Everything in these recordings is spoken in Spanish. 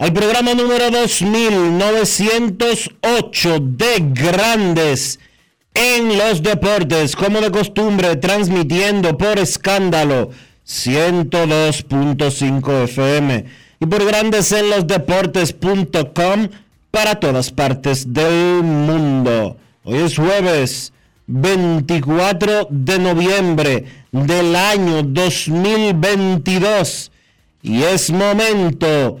al programa número 2908 de Grandes en los Deportes, como de costumbre, transmitiendo por escándalo 102.5 FM y por Grandes en los Deportes.com para todas partes del mundo. Hoy es jueves 24 de noviembre del año 2022 y es momento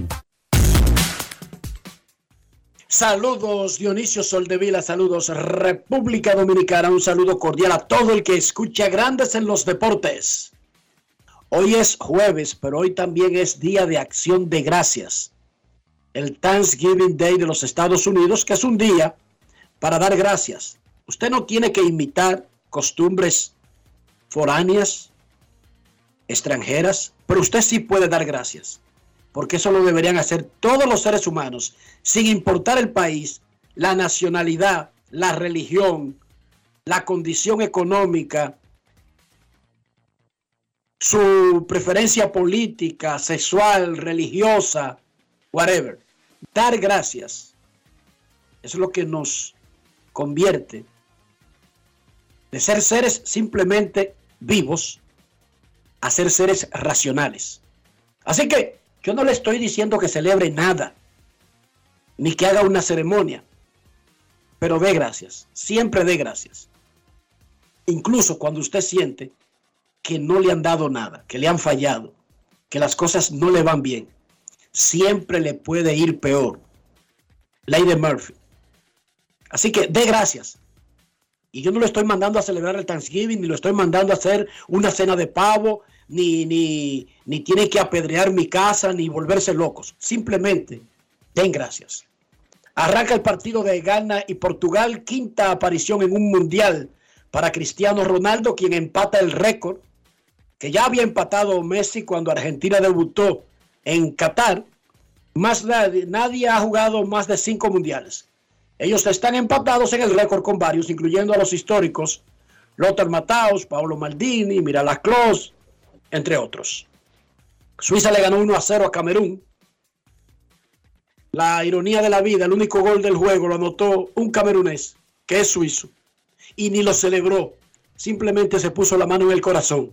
Saludos Dionisio Soldevila, saludos República Dominicana, un saludo cordial a todo el que escucha Grandes en los Deportes. Hoy es jueves, pero hoy también es Día de Acción de Gracias, el Thanksgiving Day de los Estados Unidos, que es un día para dar gracias. Usted no tiene que imitar costumbres foráneas, extranjeras, pero usted sí puede dar gracias porque eso lo deberían hacer todos los seres humanos, sin importar el país, la nacionalidad, la religión, la condición económica, su preferencia política, sexual, religiosa, whatever. Dar gracias es lo que nos convierte de ser seres simplemente vivos a ser seres racionales. Así que yo no le estoy diciendo que celebre nada, ni que haga una ceremonia, pero dé gracias, siempre dé gracias. Incluso cuando usted siente que no le han dado nada, que le han fallado, que las cosas no le van bien, siempre le puede ir peor. Ley de Murphy. Así que dé gracias. Y yo no lo estoy mandando a celebrar el Thanksgiving, ni lo estoy mandando a hacer una cena de pavo, ni, ni, ni tiene que apedrear mi casa, ni volverse locos. Simplemente den gracias. Arranca el partido de Ghana y Portugal, quinta aparición en un mundial para Cristiano Ronaldo, quien empata el récord, que ya había empatado Messi cuando Argentina debutó en Qatar. Más nadie, nadie ha jugado más de cinco mundiales. Ellos están empatados en el récord con varios, incluyendo a los históricos Lothar Matthaus, Paolo Maldini, Mirala Klose, entre otros. Suiza le ganó 1 a 0 a Camerún. La ironía de la vida, el único gol del juego lo anotó un camerunés, que es suizo, y ni lo celebró, simplemente se puso la mano en el corazón.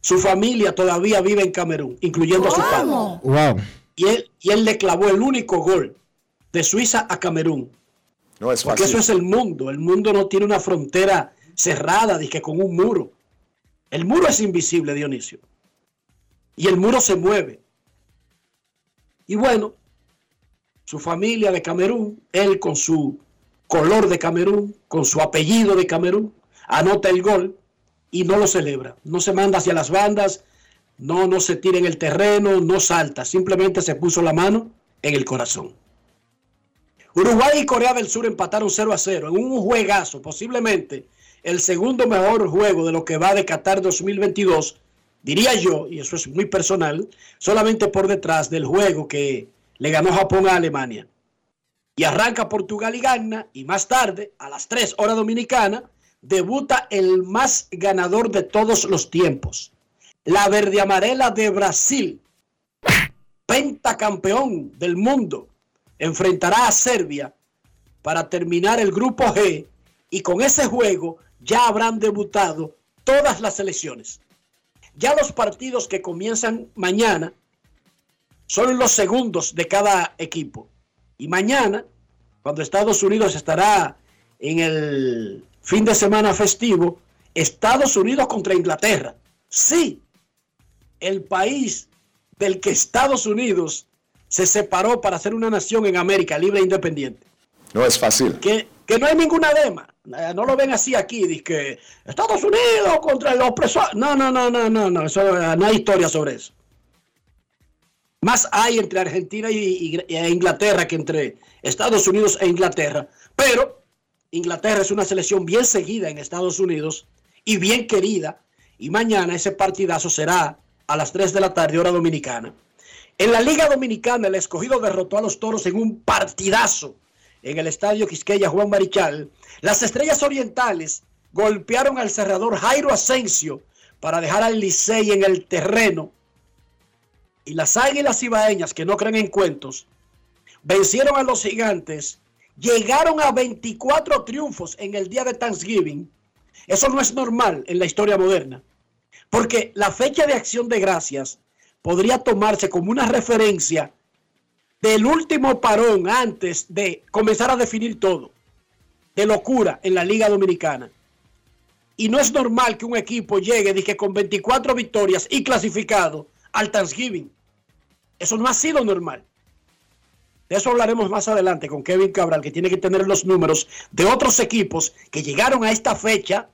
Su familia todavía vive en Camerún, incluyendo a su padre. Wow. Y él, y él le clavó el único gol de Suiza a Camerún. No es Porque fácil. eso es el mundo. El mundo no tiene una frontera cerrada, dije con un muro. El muro es invisible, Dionisio. Y el muro se mueve. Y bueno, su familia de Camerún, él con su color de Camerún, con su apellido de Camerún, anota el gol y no lo celebra. No se manda hacia las bandas, no, no se tira en el terreno, no salta, simplemente se puso la mano en el corazón. Uruguay y Corea del Sur empataron 0 a 0 en un juegazo, posiblemente el segundo mejor juego de lo que va de Qatar 2022, diría yo, y eso es muy personal, solamente por detrás del juego que le ganó Japón a Alemania. Y arranca Portugal y gana, y más tarde, a las 3 horas dominicana, debuta el más ganador de todos los tiempos, la verde amarela de Brasil, pentacampeón del mundo, enfrentará a Serbia para terminar el grupo G y con ese juego ya habrán debutado todas las selecciones. Ya los partidos que comienzan mañana son los segundos de cada equipo. Y mañana, cuando Estados Unidos estará en el fin de semana festivo, Estados Unidos contra Inglaterra. Sí, el país del que Estados Unidos se separó para ser una nación en América libre e independiente. No es fácil. Que, que no hay ninguna dema. Eh, no lo ven así aquí, dice Estados Unidos contra el opresor. No, no, no, no, no, no, eso, eh, no hay historia sobre eso. Más hay entre Argentina y, e Inglaterra que entre Estados Unidos e Inglaterra. Pero Inglaterra es una selección bien seguida en Estados Unidos y bien querida. Y mañana ese partidazo será a las 3 de la tarde, hora dominicana. En la Liga Dominicana, el escogido derrotó a los toros en un partidazo en el estadio Quisqueya Juan Marichal. Las estrellas orientales golpearon al cerrador Jairo Asensio para dejar al Licey en el terreno. Y las águilas ibaeñas, que no creen en cuentos, vencieron a los gigantes, llegaron a 24 triunfos en el día de Thanksgiving. Eso no es normal en la historia moderna, porque la fecha de acción de gracias podría tomarse como una referencia del último parón antes de comenzar a definir todo, de locura en la Liga Dominicana. Y no es normal que un equipo llegue que con 24 victorias y clasificado al Thanksgiving. Eso no ha sido normal. De eso hablaremos más adelante con Kevin Cabral, que tiene que tener los números de otros equipos que llegaron a esta fecha.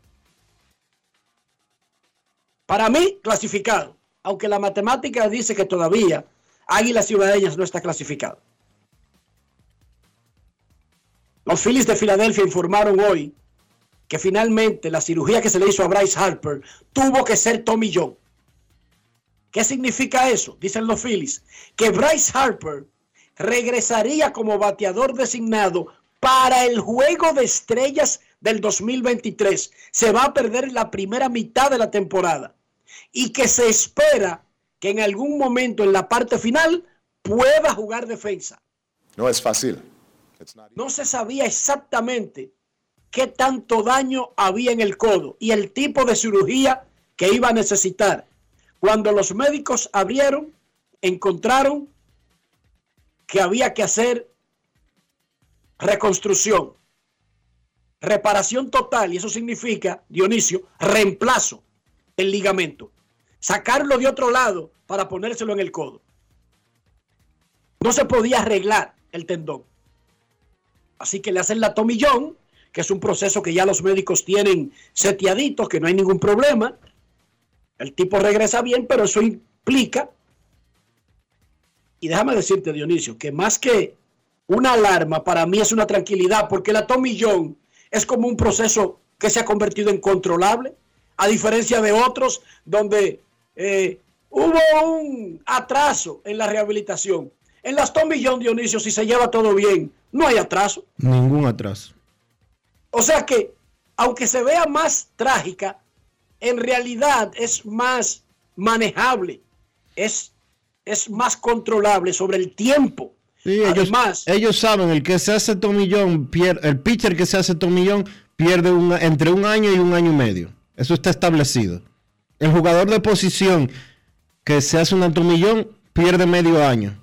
Para mí, clasificado aunque la matemática dice que todavía Águilas Ciudadanas no está clasificado. Los Phillies de Filadelfia informaron hoy que finalmente la cirugía que se le hizo a Bryce Harper tuvo que ser Tommy John. ¿Qué significa eso? Dicen los Phillies. Que Bryce Harper regresaría como bateador designado para el juego de estrellas del 2023. Se va a perder la primera mitad de la temporada y que se espera que en algún momento en la parte final pueda jugar defensa. No es fácil. No se sabía exactamente qué tanto daño había en el codo y el tipo de cirugía que iba a necesitar. Cuando los médicos abrieron, encontraron que había que hacer reconstrucción, reparación total, y eso significa, Dionisio, reemplazo el ligamento sacarlo de otro lado para ponérselo en el codo. No se podía arreglar el tendón. Así que le hacen la tomillón, que es un proceso que ya los médicos tienen seteaditos, que no hay ningún problema. El tipo regresa bien, pero eso implica, y déjame decirte, Dionisio, que más que una alarma, para mí es una tranquilidad, porque la tomillón es como un proceso que se ha convertido en controlable, a diferencia de otros donde eh, hubo un atraso en la rehabilitación. En las Tomillón, Dionisio, si se lleva todo bien, no hay atraso. Ningún atraso. O sea que, aunque se vea más trágica, en realidad es más manejable, es, es más controlable sobre el tiempo. ellos, ellos saben, el que se hace tomillón, el pitcher que se hace tomillón pierde entre un año y un año y medio. Eso está establecido. El jugador de posición que se hace un atomillón pierde medio año.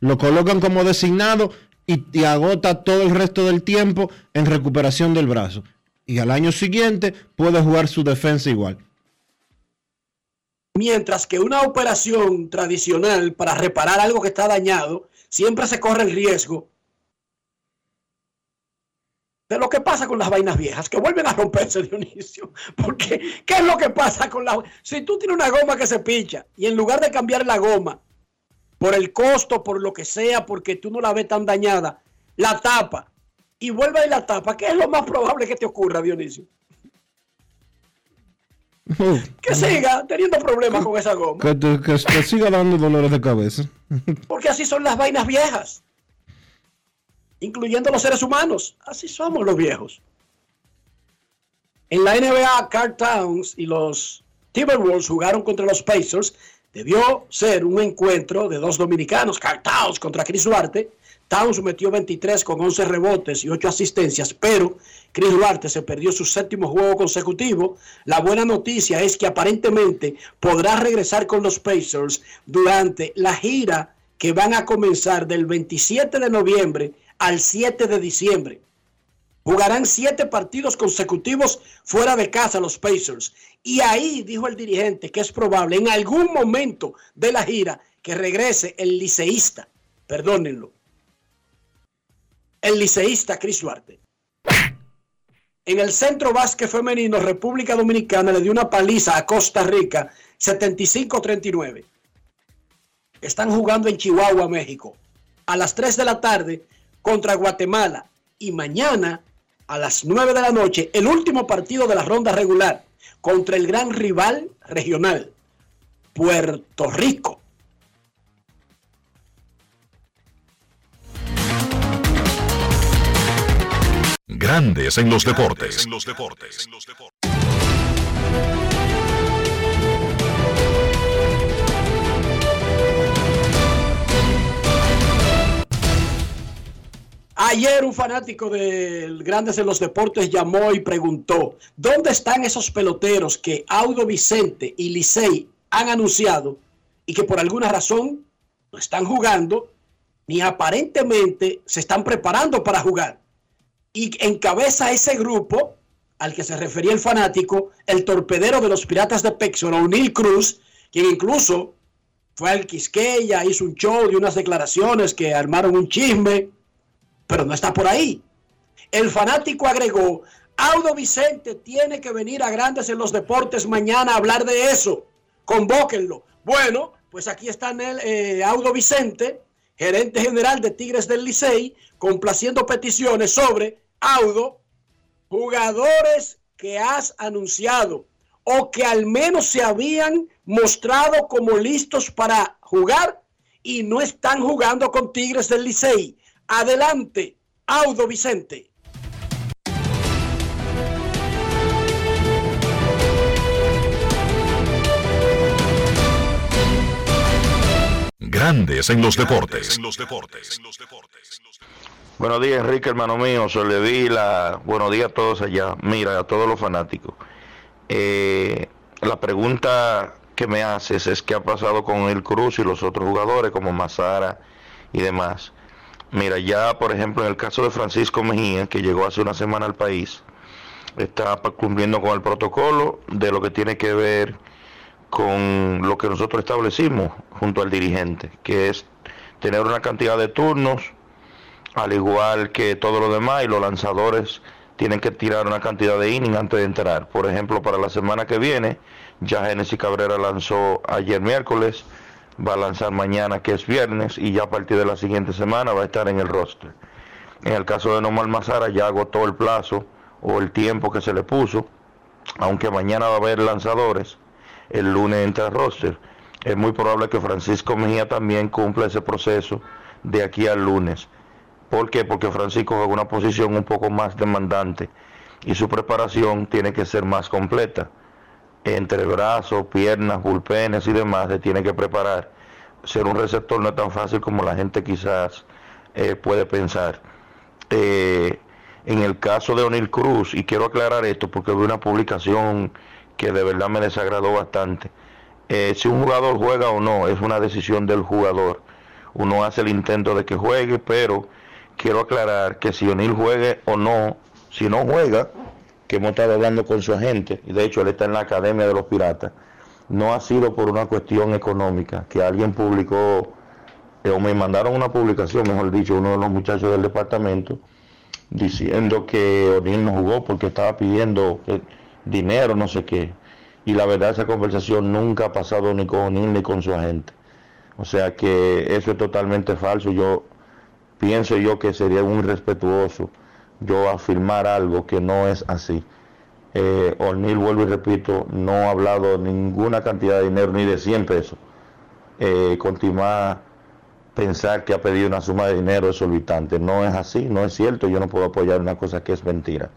Lo colocan como designado y, agota todo el resto del tiempo en recuperación del brazo. Y al año siguiente puede jugar su defensa igual. Mientras que una operación tradicional para reparar algo que está dañado, siempre se corre el riesgo de lo que pasa con las vainas viejas, que vuelven a romperse, Dionisio. Porque, ¿qué es lo que pasa con la... Si tú tienes una goma que se pincha y en lugar de cambiar la goma, por el costo, por lo que sea, porque tú no la ves tan dañada, la tapa y vuelve y la tapa, ¿qué es lo más probable que te ocurra, Dionisio? Que siga teniendo problemas con esa goma. Que que te siga dando dolores de cabeza. Porque así son las vainas viejas. Incluyendo los seres humanos. Así somos los viejos. En la NBA, Carl Towns y los Timberwolves jugaron contra los Pacers. Debió ser un encuentro de dos dominicanos, Carl Towns contra Chris Duarte. Towns metió 23 con 11 rebotes y 8 asistencias, pero Chris Duarte se perdió su séptimo juego consecutivo. La buena noticia es que aparentemente podrá regresar con los Pacers durante la gira que van a comenzar del 27 de noviembre al 7 de diciembre. Jugarán siete partidos consecutivos fuera de casa los Pacers. Y ahí dijo el dirigente que es probable en algún momento de la gira que regrese el liceísta, perdónenlo, el liceísta Chris Duarte. En el centro básquet femenino, República Dominicana le dio una paliza a Costa Rica 75-39. Están jugando en Chihuahua, México. A las 3 de la tarde contra Guatemala. Y mañana a las 9 de la noche, el último partido de la ronda regular contra el gran rival regional, Puerto Rico. Grandes en los deportes. Ayer un fanático del Grandes en los Deportes llamó y preguntó, ¿dónde están esos peloteros que Audo Vicente y Licey han anunciado y que por alguna razón no están jugando ni aparentemente se están preparando para jugar? Y encabeza ese grupo al que se refería el fanático, el torpedero de los Piratas de Pexor, O'Neill Cruz, quien incluso fue al Quisqueya, hizo un show y unas declaraciones que armaron un chisme pero no está por ahí. El fanático agregó, Audo Vicente tiene que venir a Grandes en los Deportes mañana a hablar de eso. Convóquenlo. Bueno, pues aquí está el eh, Audo Vicente, gerente general de Tigres del Licey, complaciendo peticiones sobre Audo, jugadores que has anunciado o que al menos se habían mostrado como listos para jugar y no están jugando con Tigres del Licey. Adelante, Audo Vicente. Grandes en los deportes. Buenos días, Enrique, hermano mío. Soy la Buenos días a todos allá. Mira, a todos los fanáticos. Eh, la pregunta que me haces es qué ha pasado con el Cruz y los otros jugadores como Mazara y demás. Mira, ya por ejemplo en el caso de Francisco Mejía, que llegó hace una semana al país, está cumpliendo con el protocolo de lo que tiene que ver con lo que nosotros establecimos junto al dirigente, que es tener una cantidad de turnos, al igual que todo lo demás, y los lanzadores tienen que tirar una cantidad de innings antes de entrar. Por ejemplo, para la semana que viene, ya Genesis Cabrera lanzó ayer miércoles, va a lanzar mañana que es viernes y ya a partir de la siguiente semana va a estar en el roster. En el caso de Nomar Mazara ya agotó el plazo o el tiempo que se le puso, aunque mañana va a haber lanzadores, el lunes entra el roster. Es muy probable que Francisco Mejía también cumpla ese proceso de aquí al lunes. ¿Por qué? Porque Francisco juega una posición un poco más demandante y su preparación tiene que ser más completa entre brazos, piernas, bullpenes y demás, se tiene que preparar. Ser un receptor no es tan fácil como la gente quizás eh, puede pensar. Eh, en el caso de O'Neill Cruz, y quiero aclarar esto porque vi una publicación que de verdad me desagradó bastante. Eh, si un jugador juega o no, es una decisión del jugador. Uno hace el intento de que juegue, pero quiero aclarar que si O'Neill juegue o no, si no juega, que hemos estado hablando con su agente, y de hecho él está en la Academia de los Piratas, no ha sido por una cuestión económica, que alguien publicó, eh, o me mandaron una publicación, mejor dicho, uno de los muchachos del departamento, diciendo que O'Neill no jugó porque estaba pidiendo eh, dinero, no sé qué. Y la verdad esa conversación nunca ha pasado ni con O'Neill ni con su agente. O sea que eso es totalmente falso. Yo pienso yo que sería muy irrespetuoso yo afirmar algo que no es así. Eh, O'Neill, vuelvo y repito, no ha hablado ninguna cantidad de dinero ni de 100 pesos. Eh, continuar pensar que ha pedido una suma de dinero exorbitante. No es así, no es cierto. Yo no puedo apoyar una cosa que es mentira.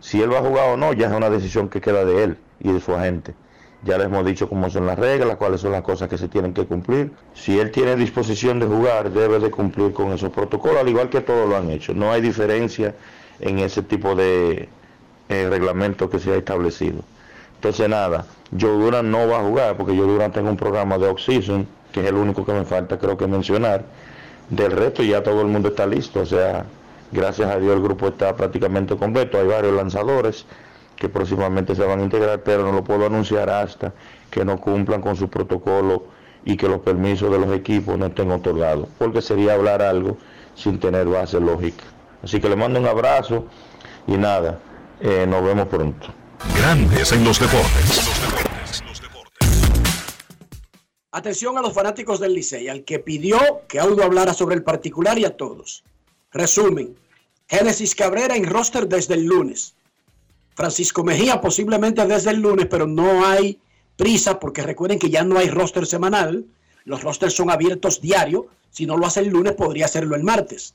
Si él va a jugar o no, ya es una decisión que queda de él y de su agente. Ya les hemos dicho cómo son las reglas, cuáles son las cosas que se tienen que cumplir. Si él tiene disposición de jugar, debe de cumplir con esos protocolos, al igual que todos lo han hecho. No hay diferencia en ese tipo de eh, reglamento que se ha establecido. Entonces nada, Joe Duran no va a jugar porque Joe Duran tengo un programa de oxígeno, que es el único que me falta creo que mencionar. Del resto ya todo el mundo está listo, o sea, gracias a Dios el grupo está prácticamente completo. Hay varios lanzadores que próximamente se van a integrar, pero no lo puedo anunciar hasta que no cumplan con su protocolo y que los permisos de los equipos no estén otorgados, porque sería hablar algo sin tener base lógica. Así que le mando un abrazo y nada, eh, nos vemos pronto. Grandes en los deportes. Atención a los fanáticos del Licey, al que pidió que Audo hablara sobre el particular y a todos. Resumen, Génesis Cabrera en roster desde el lunes. Francisco Mejía posiblemente desde el lunes, pero no hay prisa porque recuerden que ya no hay roster semanal. Los rosters son abiertos diario. Si no lo hace el lunes, podría hacerlo el martes.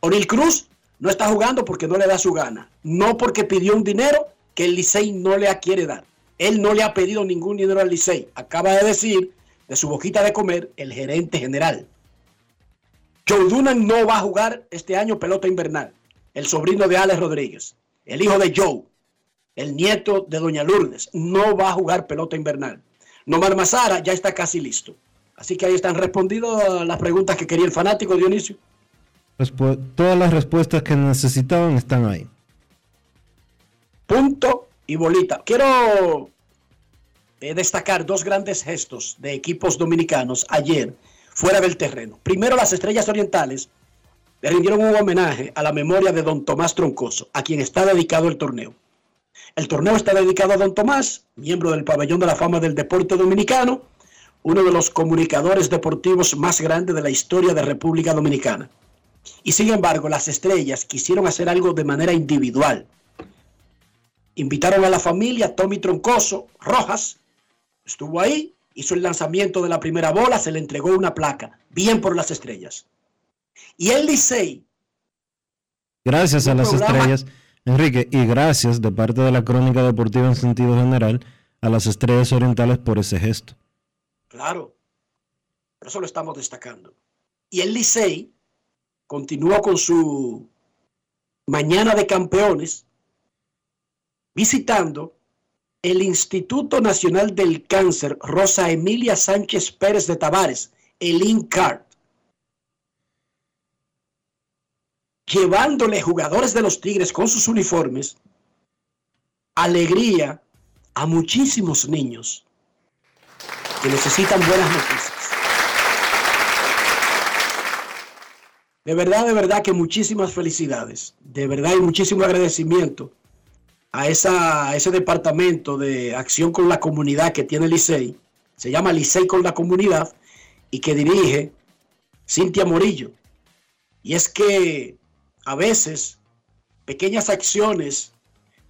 Oril Cruz no está jugando porque no le da su gana. No porque pidió un dinero que el Licey no le quiere dar. Él no le ha pedido ningún dinero al Licey. Acaba de decir de su boquita de comer el gerente general. Joe Dunan no va a jugar este año pelota invernal. El sobrino de Alex Rodríguez, el hijo de Joe, el nieto de Doña Lourdes, no va a jugar pelota invernal. Nomar Mazara ya está casi listo. Así que ahí están respondidas las preguntas que quería el fanático Dionisio. todas las respuestas que necesitaban están ahí. Punto y bolita. Quiero eh, destacar dos grandes gestos de equipos dominicanos ayer fuera del terreno. Primero, las Estrellas Orientales le rindieron un homenaje a la memoria de don Tomás Troncoso, a quien está dedicado el torneo. El torneo está dedicado a don Tomás, miembro del Pabellón de la Fama del Deporte Dominicano, uno de los comunicadores deportivos más grandes de la historia de República Dominicana. Y sin embargo, las estrellas quisieron hacer algo de manera individual. Invitaron a la familia Tommy Troncoso, Rojas, estuvo ahí, hizo el lanzamiento de la primera bola, se le entregó una placa, bien por las estrellas. Y el Licey. Gracias a las estrellas, Enrique, y gracias de parte de la crónica deportiva en sentido general a las estrellas orientales por ese gesto. Claro, eso lo estamos destacando. Y el Licey continúa con su mañana de campeones visitando el Instituto Nacional del Cáncer Rosa Emilia Sánchez Pérez de Tavares, el INCAR, llevándole jugadores de los Tigres con sus uniformes alegría a muchísimos niños que necesitan buenas noticias. De verdad, de verdad que muchísimas felicidades. De verdad y muchísimo agradecimiento a, esa, ese departamento de acción con la comunidad que tiene Licey. Se llama Licey con la comunidad y que dirige Cintia Morillo. Y es que a veces pequeñas acciones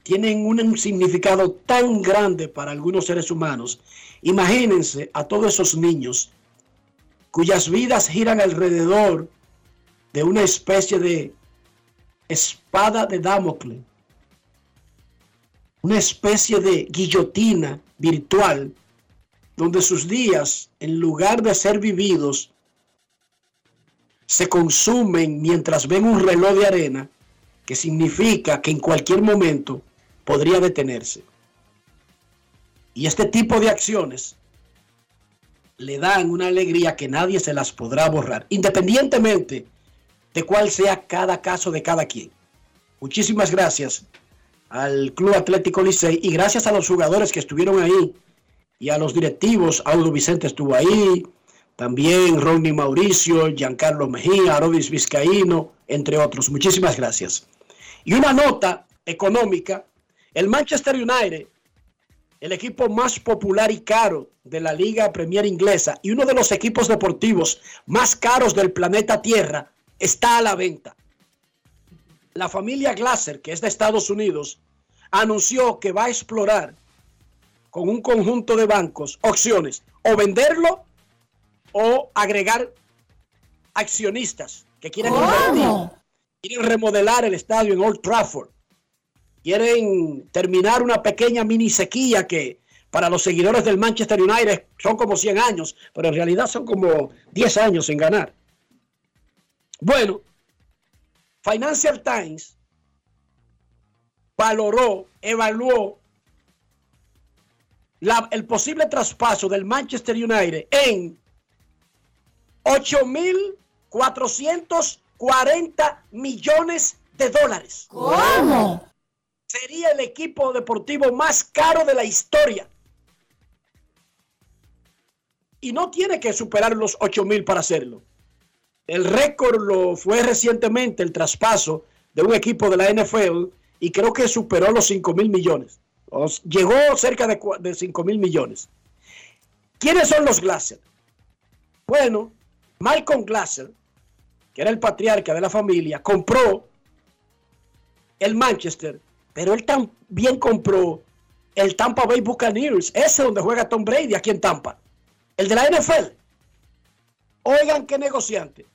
tienen un significado tan grande para algunos seres humanos. Imagínense a todos esos niños cuyas vidas giran alrededor de una especie de espada de Damocles, una especie de guillotina virtual, donde sus días, en lugar de ser vividos, se consumen mientras ven un reloj de arena, que significa que en cualquier momento podría detenerse. Y este tipo de acciones le dan una alegría que nadie se las podrá borrar, independientemente de cuál sea cada caso de cada quien. Muchísimas gracias al Club Atlético Licey y gracias a los jugadores que estuvieron ahí y a los directivos. Audo Vicente estuvo ahí, también Ronnie Mauricio, Giancarlo Mejía, Arodis Vizcaíno, entre otros. Muchísimas gracias. Y una nota económica, el Manchester United, el equipo más popular y caro de la Liga Premier Inglesa y uno de los equipos deportivos más caros del planeta Tierra, está a la venta. La familia Glaser, que es de Estados Unidos, anunció que va a explorar con un conjunto de bancos opciones o venderlo o agregar accionistas que quieren invertir, quieren remodelar el estadio en Old Trafford, quieren terminar una pequeña mini sequía que para los seguidores del Manchester United son como 100 años, pero en realidad son como 10 años sin ganar. Bueno, Financial Times valoró, evaluó el posible traspaso del Manchester United en 8.440 millones de dólares. ¿Cómo? Sería el equipo deportivo más caro de la historia. Y no tiene que superar los 8.000 para hacerlo. El récord lo fue recientemente el traspaso de un equipo de la NFL y creo que superó los 5 mil millones. llegó cerca de, de 5 mil millones. ¿Quiénes son los Glaser? Bueno, Malcolm Glaser, que era el patriarca de la familia, compró el Manchester, pero él también compró el Tampa Bay Buccaneers, ese donde juega Tom Brady aquí en Tampa, el de la NFL. Oigan qué negociante.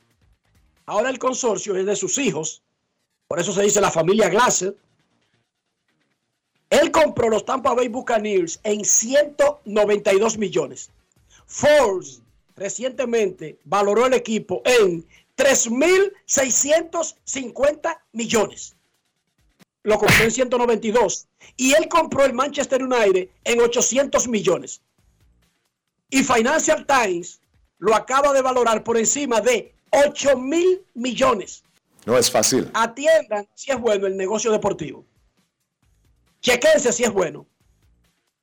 Ahora el consorcio es de sus hijos, por eso se dice la familia Glaser. Él compró los Tampa Bay Buccaneers en 192 millones. Forbes recientemente valoró el equipo en 3.650 millones. Lo compró en 192. Y él compró el Manchester United en 800 millones. Y Financial Times lo acaba de valorar por encima de 8 mil millones. No es fácil. Atiendan si es bueno el negocio deportivo. Chequense si es bueno.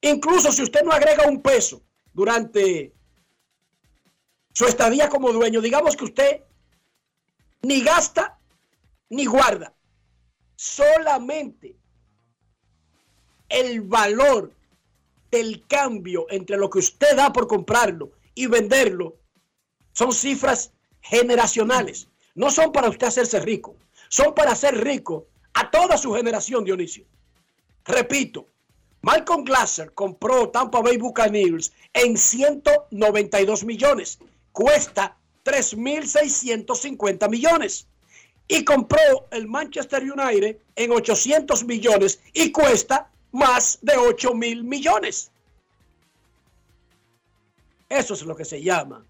Incluso si usted no agrega un peso durante su estadía como dueño, digamos que usted ni gasta ni guarda. Solamente el valor del cambio entre lo que usted da por comprarlo y venderlo son cifras generacionales. No son para usted hacerse rico, son para hacer rico a toda su generación, Dionisio. Repito, Malcolm Glasser compró Tampa Bay Buccaneers en 192 millones. Cuesta 3.650 millones. Y compró el Manchester United en 800 millones y cuesta más de 8 mil millones. Eso es lo que se llama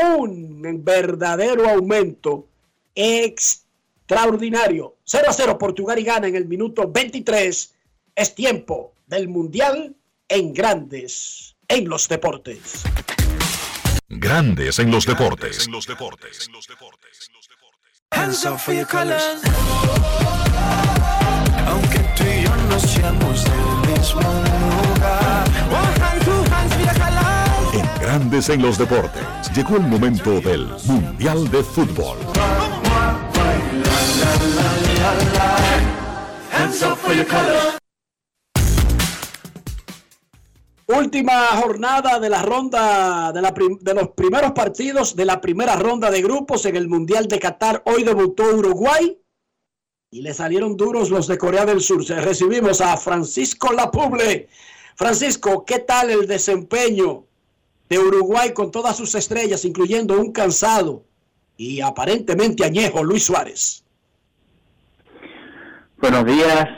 un verdadero aumento extraordinario. 0 a 0 Portugal y gana en el minuto 23. Es tiempo del Mundial en Grandes en los Deportes. Grandes en los Deportes. En los Deportes. Hands up for your colors. Aunque tú y yo no seamos del mismo lugar. One hand, two hands, mira En Grandes en los Deportes, llegó el momento del Mundial de Fútbol. Última jornada de la ronda de, la de los primeros partidos de la primera ronda de grupos en el Mundial de Qatar. Hoy debutó Uruguay y le salieron duros los de Corea del Sur. Recibimos a Francisco Lapuble. Francisco, ¿qué tal el desempeño de Uruguay con todas sus estrellas, incluyendo un cansado y aparentemente añejo Luis Suárez. Buenos días,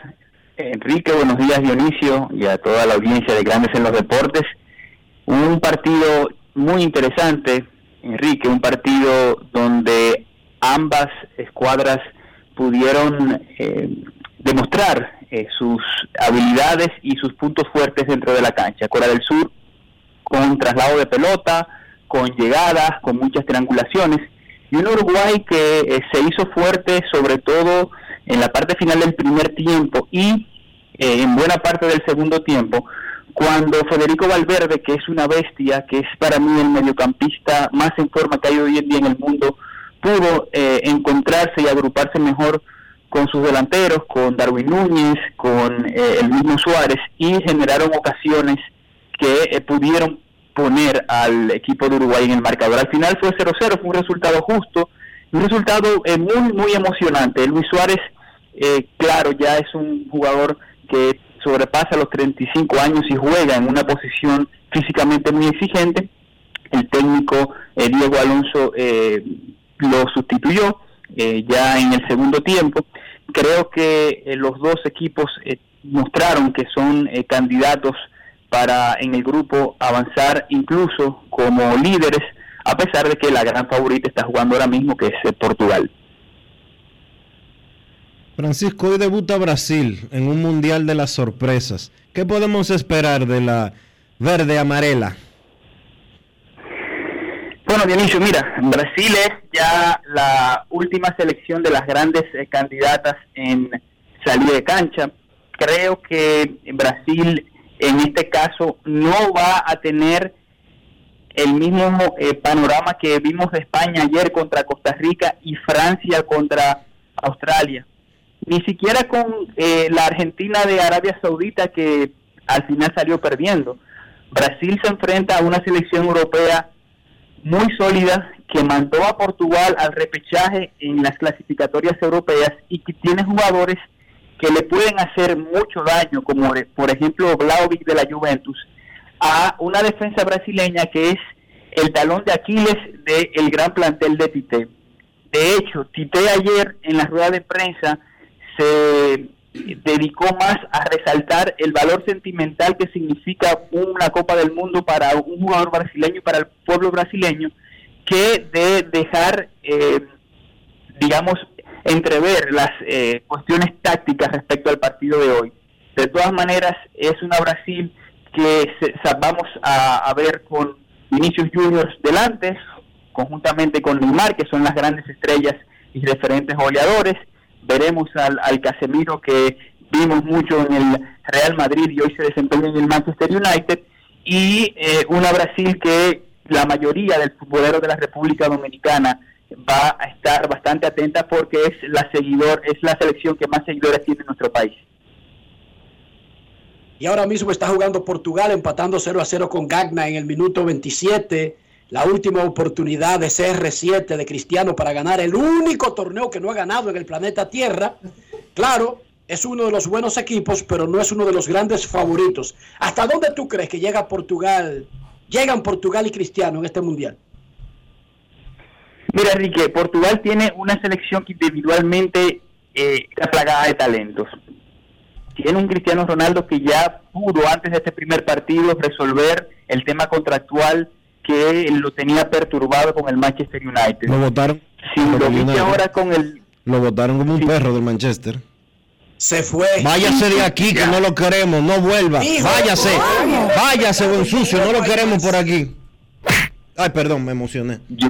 Enrique, buenos días Dionisio y a toda la audiencia de Grandes en los Deportes. Un partido muy interesante, Enrique, un partido donde ambas escuadras pudieron eh, demostrar eh, sus habilidades y sus puntos fuertes dentro de la cancha. Corea del Sur con traslado de pelota, con llegadas, con muchas triangulaciones, y un Uruguay que eh, se hizo fuerte sobre todo en la parte final del primer tiempo y eh, en buena parte del segundo tiempo cuando Federico Valverde, que es una bestia, que es para mí el mediocampista más en forma que hay hoy en día en el mundo, pudo eh, encontrarse y agruparse mejor con sus delanteros, con Darwin Núñez, con eh, el mismo Suárez, y generaron ocasiones que eh, pudieron poner al equipo de Uruguay en el marcador. Al final fue 0-0, fue un resultado justo, un resultado muy, muy emocionante. Luis Suárez, claro, ya es un jugador que sobrepasa los 35 años y juega en una posición físicamente muy exigente. El técnico Diego Alonso lo sustituyó eh, ya en el segundo tiempo. Creo que eh, los dos equipos eh, mostraron que son candidatos para en el grupo avanzar incluso como líderes, a pesar de que la gran favorita está jugando ahora mismo, que es Portugal. Francisco, hoy debuta Brasil en un Mundial de las Sorpresas. ¿Qué podemos esperar de la verde amarela? Bueno, Dionisio, mira, Brasil es ya la última selección de las grandes eh, candidatas en salir de cancha. Creo que Brasil en este caso no va a tener el mismo eh, panorama que vimos de España ayer contra Costa Rica y Francia contra Australia. Ni siquiera con eh, la Argentina de Arabia Saudita que al final salió perdiendo. Brasil se enfrenta a una selección europea muy sólida que mandó a Portugal al repechaje en las clasificatorias europeas y que tiene jugadores que le pueden hacer mucho daño, como por ejemplo Vlaovic de la Juventus, a una defensa brasileña que es el talón de Aquiles del gran plantel de Tite. De hecho, Tite ayer en la rueda de prensa se dedicó más a resaltar el valor sentimental que significa una Copa del Mundo para un jugador brasileño y para el pueblo brasileño, que de dejar, eh, digamos, entrever las eh, cuestiones tácticas respecto al partido de hoy. De todas maneras, es una Brasil que vamos a, a ver con Vinicius Juniors delante, conjuntamente con Neymar, que son las grandes estrellas y referentes goleadores, veremos al, al Casemiro que vimos mucho en el Real Madrid y hoy se desempeña en el Manchester United, y eh, una Brasil que la mayoría del futbolero de la República Dominicana va a estar bastante atenta porque es la seguidor, es la selección que más seguidores tiene en nuestro país. Y ahora mismo está jugando Portugal empatando 0 a 0 con Gagna en el minuto 27 la última oportunidad de CR7 de Cristiano para ganar el único torneo que no ha ganado en el planeta Tierra. Claro, es uno de los buenos equipos, pero no es uno de los grandes favoritos. ¿Hasta dónde tú crees que llega Portugal? Llegan Portugal y Cristiano en este mundial. Mira, Enrique, Portugal tiene una selección que individualmente eh, está plagada de talentos. Tiene un Cristiano Ronaldo que ya pudo antes de este primer partido resolver el tema contractual que lo tenía perturbado con el Manchester United. Lo votaron. Sí, lo ahora con el... Lo votaron como un perro del Manchester. Se fue. Váyase de aquí que no lo queremos, no vuelva. váyase. Váyase, buen sucio, no lo queremos por aquí. Ay, perdón, me emocioné. Yo,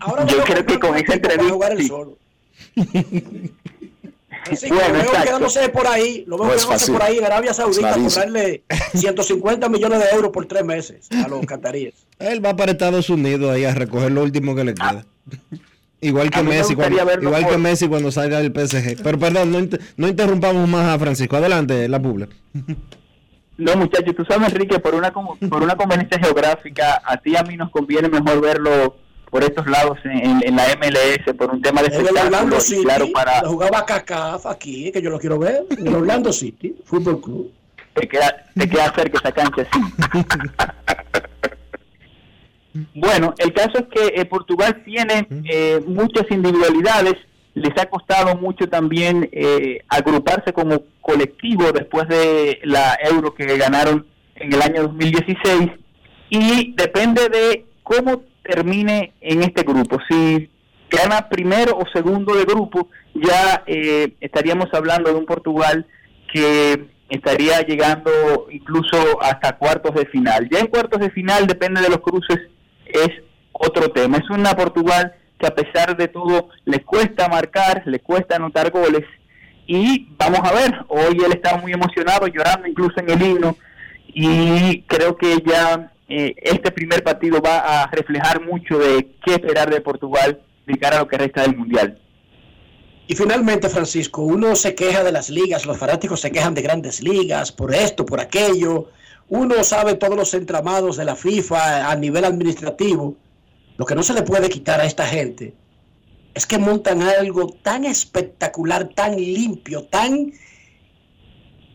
ahora, yo creo que con esa entrevista... bueno, lo veo quedándose por ahí, lo veo quedándose por ahí en Arabia Saudita por darle 150 millones de euros por tres meses a los cataríes. Él va para Estados Unidos ahí a recoger lo último que le queda. Igual que Messi, cuando, igual que Messi cuando salga del PSG. Pero perdón, no, no interrumpamos más a Francisco. Adelante, la publi. No, muchachos, tú sabes, Enrique, por una por una conveniencia geográfica, a ti y a mí nos conviene mejor verlo por estos lados en, la MLS por un tema de espectáculo. El Orlando City, claro, para... jugaba CACAF aquí, que yo lo quiero ver, el Orlando City, Fútbol Club. Te queda, te queda cerca esa cancha, sí. bueno, el caso es que eh, Portugal tiene eh, muchas individualidades, les ha costado mucho también eh, agruparse como colectivo después de la Euro que ganaron en el año 2016 y depende de cómo termine en este grupo. Si gana primero o segundo de grupo, ya eh, estaríamos hablando de un Portugal que estaría llegando incluso hasta cuartos de final. Ya en cuartos de final, depende de los cruces, es otro tema. Es una Portugal que a pesar de todo le cuesta marcar, le cuesta anotar goles. Y vamos a ver, hoy él estaba muy emocionado, llorando incluso en el himno, y creo que ya eh, este primer partido va a reflejar mucho de qué esperar de Portugal de cara a lo que resta del Mundial. Y finalmente, Francisco, uno se queja de las ligas, los fanáticos se quejan de grandes ligas, por esto, por aquello. Uno sabe todos los entramados de la FIFA a nivel administrativo. Lo que no se le puede quitar a esta gente es que montan algo tan espectacular, tan limpio, tan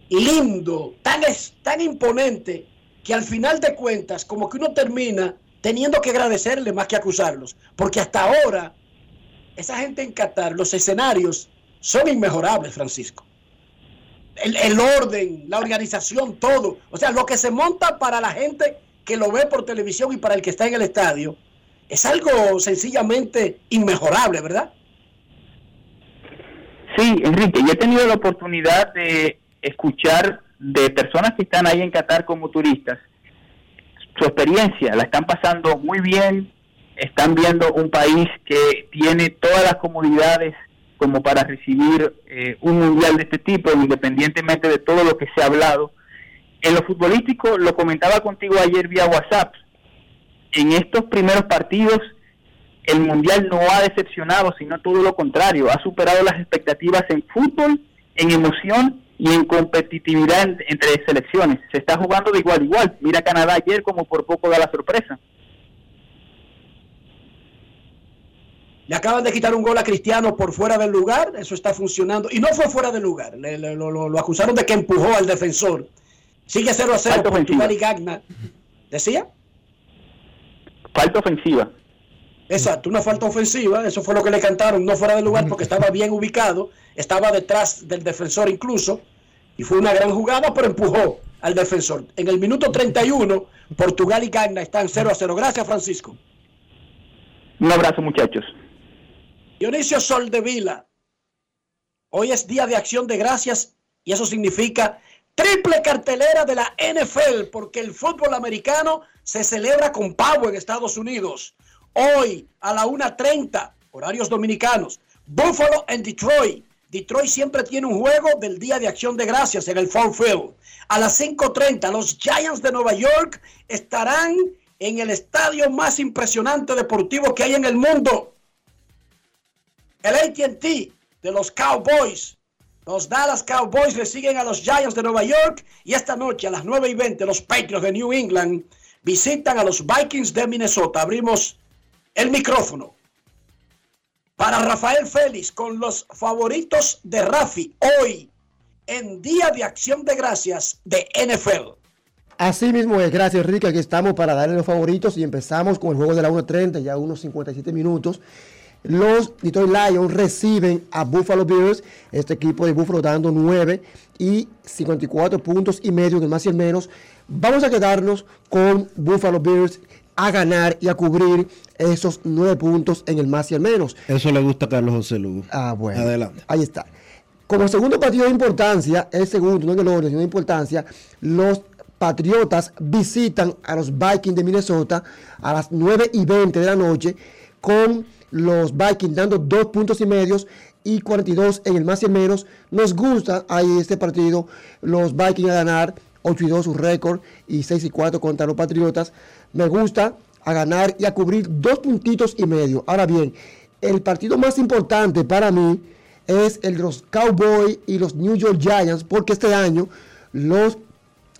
lindo, tan, tan imponente, que al final de cuentas, como que uno termina teniendo que agradecerle más que acusarlos. Porque hasta ahora esa gente en Qatar, los escenarios son inmejorables, Francisco. El, orden, la organización, todo. O sea, lo que se monta para la gente que lo ve por televisión y para el que está en el estadio, es algo sencillamente inmejorable, ¿verdad? Sí, Enrique, yo he tenido la oportunidad de escuchar de personas que están ahí en Qatar como turistas su experiencia, la están pasando muy bien, están viendo un país que tiene todas las comodidades como para recibir eh, un mundial de este tipo, independientemente de todo lo que se ha hablado. En lo futbolístico, lo comentaba contigo ayer vía WhatsApp, en estos primeros partidos el mundial no ha decepcionado, sino todo lo contrario, ha superado las expectativas en fútbol, en emoción y en competitividad entre selecciones. Se está jugando de igual a igual. Mira Canadá ayer como por poco da la sorpresa. Le acaban de quitar un gol a Cristiano por fuera del lugar, eso está funcionando. Y no fue fuera del lugar, lo, acusaron de que empujó al defensor. Sigue 0 a 0 Portugal y Gagna. ¿Decía? Falta ofensiva. Exacto, una falta ofensiva, eso fue lo que le cantaron, no fuera del lugar porque estaba bien ubicado, estaba detrás del defensor incluso, y fue una gran jugada, pero empujó al defensor. En el minuto 31, Portugal y Gagna están 0 a 0. Gracias, Francisco. Un abrazo, muchachos. Dionisio Soldevila, hoy es Día de Acción de Gracias y eso significa triple cartelera de la NFL porque el fútbol americano se celebra con pavo en Estados Unidos. Hoy a la 1.30, horarios dominicanos, Buffalo en Detroit. Detroit siempre tiene un juego del Día de Acción de Gracias en el Ford Field. A las 5.30, los Giants de Nueva York estarán en el estadio más impresionante deportivo que hay en el mundo, el ATT de los Cowboys. Los Dallas Cowboys le siguen a los Giants de Nueva York y esta noche a las 9 y 20 los Patriots de New England visitan a los Vikings de Minnesota. Abrimos el micrófono para Rafael Félix con los favoritos de Rafi hoy en Día de Acción de Gracias de NFL. Así mismo es, gracias Enrique, aquí estamos para darle los favoritos y empezamos con el juego de la 1.30, ya unos 57 minutos. Los Detroit Lions reciben a Buffalo Bills, este equipo de Buffalo dando 9 y 54 puntos y medio el más y el menos. Vamos a quedarnos con Buffalo Bills a ganar y a cubrir esos 9 puntos en el más y el menos. Eso le gusta a Carlos José Lugo. Ah, bueno. Adelante. Ahí está. Como segundo partido de importancia, el segundo, no en el orden, sino de importancia, los Patriotas visitan a los Vikings de Minnesota a las 9 y 20 de la noche con los Vikings dando dos puntos y medios y 42 en el más y el menos. Nos gusta ahí este partido. Los Vikings a ganar 8 y 2 su récord y 6 y 4 contra los Patriotas. Me gusta a ganar y a cubrir dos puntitos y medio. Ahora bien, el partido más importante para mí es el de los Cowboys y los New York Giants porque este año los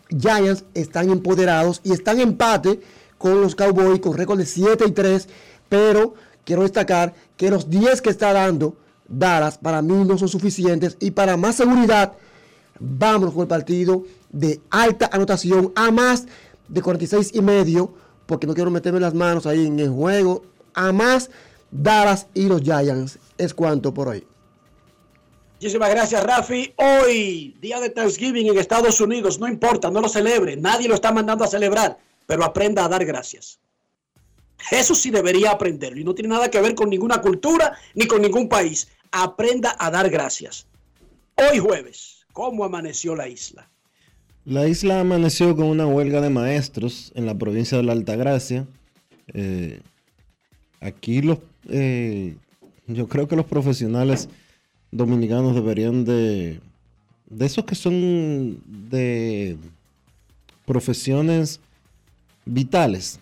Giants están empoderados y están en empate con los Cowboys con récord de 7 y 3, pero quiero destacar que los 10 que está dando Dallas para mí no son suficientes y para más seguridad, vamos con el partido de alta anotación a más de 46 y medio, porque no quiero meterme las manos ahí en el juego, a más Dallas y los Giants. Es cuanto por hoy. Muchísimas gracias, Rafi. Hoy, día de Thanksgiving en Estados Unidos, no importa, no lo celebre, nadie lo está mandando a celebrar, pero aprenda a dar gracias. Eso sí debería aprenderlo y no tiene nada que ver con ninguna cultura ni con ningún país. Aprenda a dar gracias. Hoy jueves, ¿cómo amaneció la isla? La isla amaneció con una huelga de maestros en la provincia de la Altagracia. Eh, aquí los, eh, yo creo que los profesionales dominicanos deberían de, de esos que son de profesiones vitales,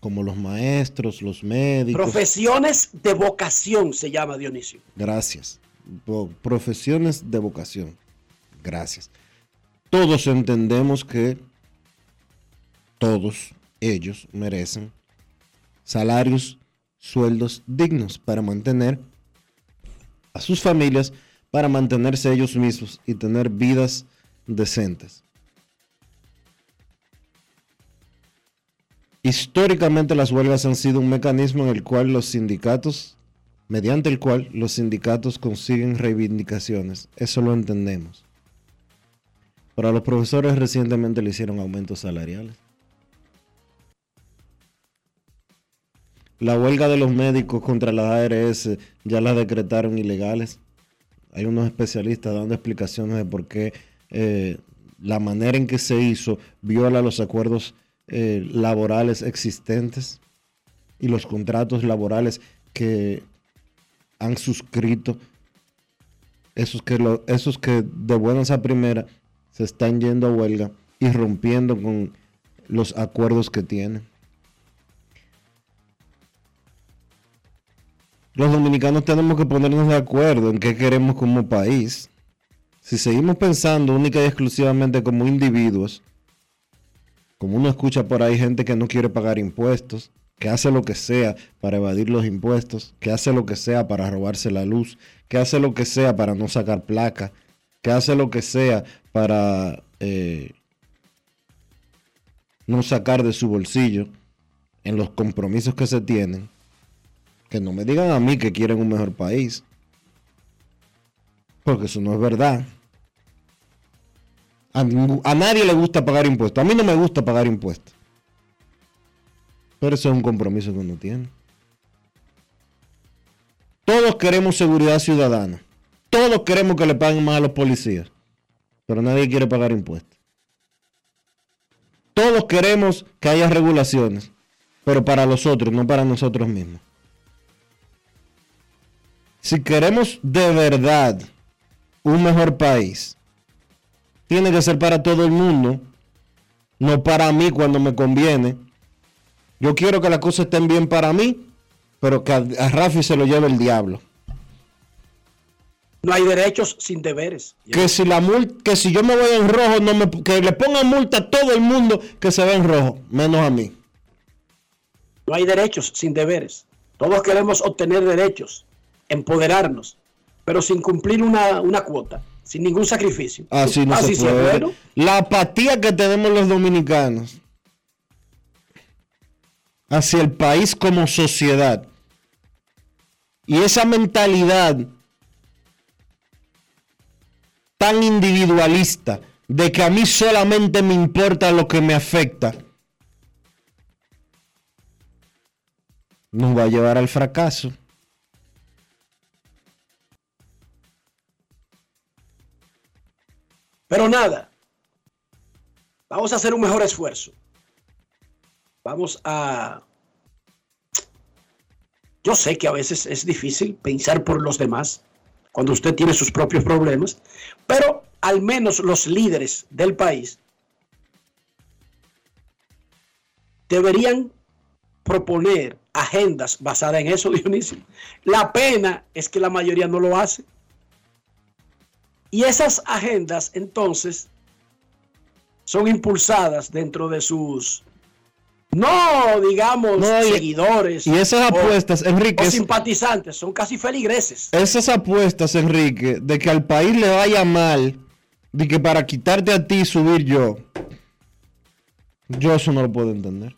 como los maestros, los médicos. Profesiones de vocación se llama Dionisio. Gracias. Profesiones de vocación. Gracias. Todos entendemos que todos ellos merecen salarios, sueldos dignos para mantener a sus familias, para mantenerse ellos mismos y tener vidas decentes. Históricamente las huelgas han sido un mecanismo en el cual los sindicatos, mediante el cual los sindicatos consiguen reivindicaciones. Eso lo entendemos. Pero a los profesores recientemente le hicieron aumentos salariales. La huelga de los médicos contra las ARS ya la decretaron ilegales. Hay unos especialistas dando explicaciones de por qué eh, la manera en que se hizo viola los acuerdos eh, laborales existentes y los contratos laborales que han suscrito. Esos que, esos que de buenas a primera se están yendo a huelga y rompiendo con los acuerdos que tienen. Los dominicanos tenemos que ponernos de acuerdo en qué queremos como país. Si seguimos pensando única y exclusivamente como individuos, como uno escucha por ahí gente que no quiere pagar impuestos, que hace lo que sea para evadir los impuestos, que hace lo que sea para robarse la luz, que hace lo que sea para no sacar placa, que hace lo que sea para eh, no sacar de su bolsillo en los compromisos que se tienen. Que no me digan a mí que quieren un mejor país. Porque eso no es verdad. A, a nadie le gusta pagar impuestos. A mí no me gusta pagar impuestos. Pero eso es un compromiso que uno tiene. Todos queremos seguridad ciudadana. Todos queremos que le paguen más a los policías. Pero nadie quiere pagar impuestos. Todos queremos que haya regulaciones. Pero para los otros, no para nosotros mismos. Si queremos de verdad un mejor país, tiene que ser para todo el mundo, no para mí cuando me conviene. Yo quiero que las cosas estén bien para mí, pero que a, Rafi se lo lleve el diablo. No hay derechos sin deberes. Que si la mul- que si yo me voy en rojo, no me, que le pongan multa a todo el mundo que se ve en rojo, menos a mí. No hay derechos sin deberes. Todos queremos obtener derechos, empoderarnos, pero sin cumplir una, una cuota, sin ningún sacrificio. Así no Así se puede. bueno. La apatía que tenemos los dominicanos hacia el país como sociedad y esa mentalidad tan individualista de que a mí solamente me importa lo que me afecta nos va a llevar al fracaso. Pero nada, vamos a hacer un mejor esfuerzo. Vamos a... Yo sé que a veces es difícil pensar por los demás cuando usted tiene sus propios problemas, pero al menos los líderes del país deberían proponer agendas basadas en eso, Dionisio. La pena es que la mayoría no lo hace. Y esas agendas entonces son impulsadas dentro de sus, no digamos, No, y- seguidores. Y esas o- apuestas, Enrique, o es- simpatizantes, son casi feligreses. esas apuestas, Enrique, de que al país le vaya mal, de que para quitarte a ti subir yo, yo eso no lo puedo entender.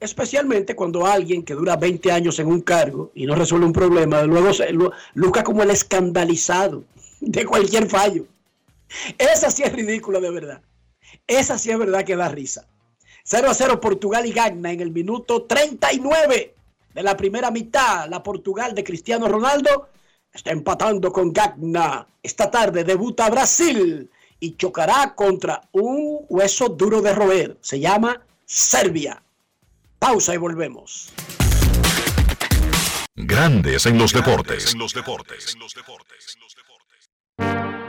Especialmente cuando alguien que dura 20 años en un cargo y no resuelve un problema, luego se lu- luca como el escandalizado de cualquier fallo. Esa sí es ridícula de verdad. Esa sí es verdad que da risa. 0 a 0 Portugal y Gagna en el minuto 39 de la primera mitad. La Portugal de Cristiano Ronaldo está empatando con Gagna. Esta tarde debuta Brasil y chocará contra un hueso duro de roer. Se llama Serbia. Pausa y volvemos. Grandes en los deportes. En los deportes.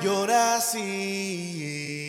Llora así.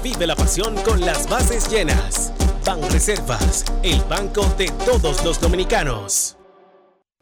vive la pasión con las bases llenas. Ban Reservas, el banco de todos los dominicanos.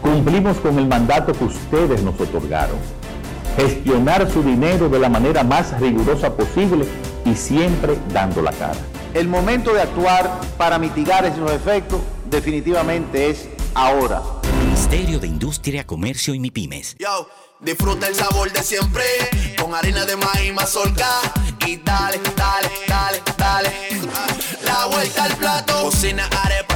Cumplimos con el mandato que ustedes nos otorgaron. Gestionar su dinero de la manera más rigurosa posible y siempre dando la cara. El momento de actuar para mitigar esos efectos definitivamente es ahora. Ministerio de Industria, Comercio y MIPIMES. Yo, disfruta el sabor de siempre con harina de maíz mazorca y dale, dale, dale, dale. La vuelta al plato, cocina arepa,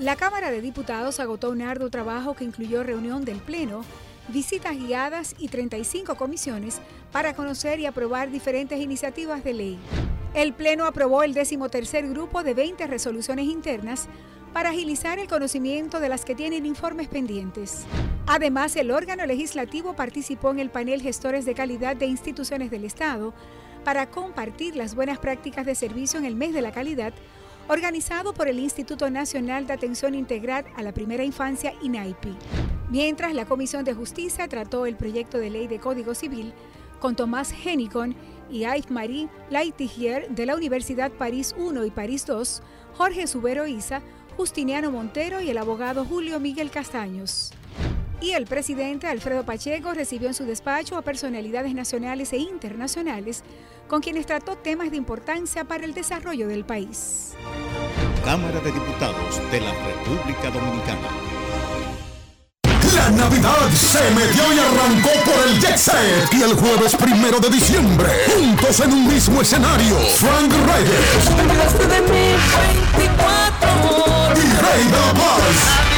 La Cámara de Diputados agotó un arduo trabajo que incluyó reunión del Pleno, visitas guiadas y 35 comisiones para conocer y aprobar diferentes iniciativas de ley. El Pleno aprobó el decimotercer grupo de 20 resoluciones internas para agilizar el conocimiento de las que tienen informes pendientes. Además, el órgano legislativo participó en el panel Gestores de Calidad de Instituciones del Estado para compartir las buenas prácticas de servicio en el mes de la calidad, organizado por el Instituto Nacional de Atención Integral a la Primera Infancia, INAIPI. Mientras la Comisión de Justicia trató el proyecto de ley de Código Civil con Tomás Henicon y Yves-Marie Laitigier de la Universidad París I y París II, Jorge Subero Isa, Justiniano Montero y el abogado Julio Miguel Castaños. Y el presidente Alfredo Pacheco recibió en su despacho a personalidades nacionales e internacionales con quienes trató temas de importancia para el desarrollo del país. Cámara de Diputados de la República Dominicana. La Navidad se metió y arrancó por el Jet Set. Y el jueves primero de diciembre, juntos en un mismo escenario, Frank Reyes y Rey de la Paz.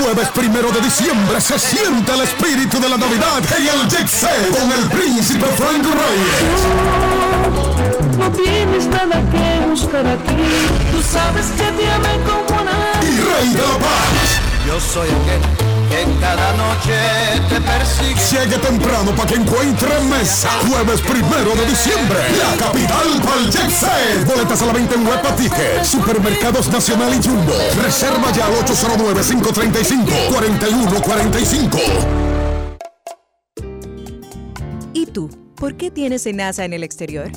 Jueves primero de diciembre se siente el espíritu de la Navidad en el Jet Set con el príncipe Frank Reyes. No tienes nada que buscar aquí. Tú sabes que te amé como nadie. Y Rey de la Paz. Yo soy aquel que cada noche te persigue. Llegue temprano para que encuentre mesa. Jueves primero de diciembre, la capital Jet Set. Boletas a la venta en Huepa Ticket, Supermercados Nacional y Jumbo. Reserva ya al 809-535-4145. ¿Y tú? ¿Por qué tienes enaza en el exterior?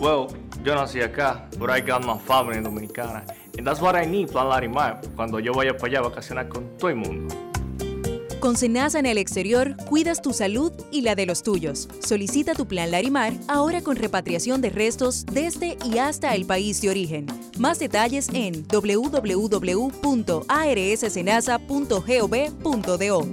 Well, yo nací acá, but I got my family dominicana. And that's what I need, Plan Larimar, cuando yo vaya para allá a vacacionar con todo el mundo. Con Senasa en el exterior, cuidas tu salud y la de los tuyos. Solicita tu plan Larimar ahora con repatriación de restos desde este y hasta el país de origen. Más detalles en www.arssenasa.gov.do.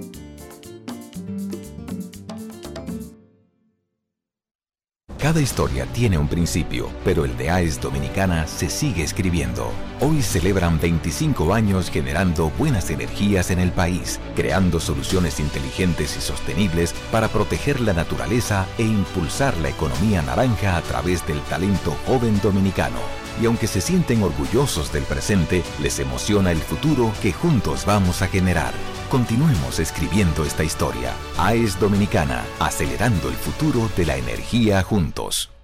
Cada historia tiene un principio, pero el de AES Dominicana se sigue escribiendo. Hoy celebran 25 años generando buenas energías en el país, creando soluciones inteligentes y sostenibles para proteger la naturaleza e impulsar la economía naranja a través del talento joven dominicano. Y aunque se sienten orgullosos del presente, les emociona el futuro que juntos vamos a generar. Continuemos escribiendo esta historia. AES Dominicana, acelerando el futuro de la energía juntos.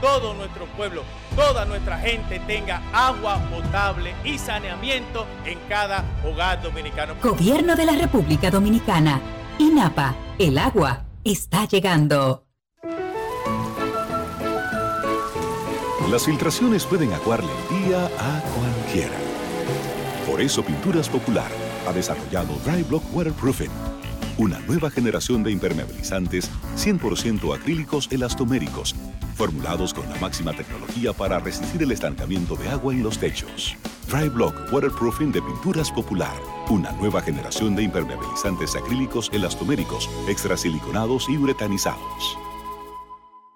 todo nuestro pueblo, toda nuestra gente tenga agua potable y saneamiento en cada hogar dominicano. Gobierno de la República Dominicana. INAPA. El agua está llegando. Las filtraciones pueden acuarle el día a cualquiera. Por eso Pinturas Popular ha desarrollado Dry Block Waterproofing, una nueva generación de impermeabilizantes 100% acrílicos elastoméricos, formulados con la máxima tecnología para resistir el estancamiento de agua en los techos. Dry Block Waterproofing de Pinturas Popular, una nueva generación de impermeabilizantes acrílicos elastoméricos, extrasiliconados y uretanizados.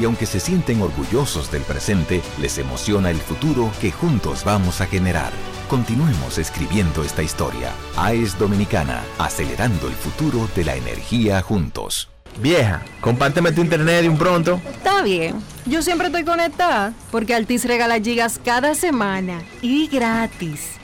Y aunque se sienten orgullosos del presente, les emociona el futuro que juntos vamos a generar. Continuemos escribiendo esta historia. AES Dominicana, acelerando el futuro de la energía juntos. Vieja, compárteme tu internet de un pronto. Está bien. Yo siempre estoy conectada porque Altis regala gigas cada semana y gratis.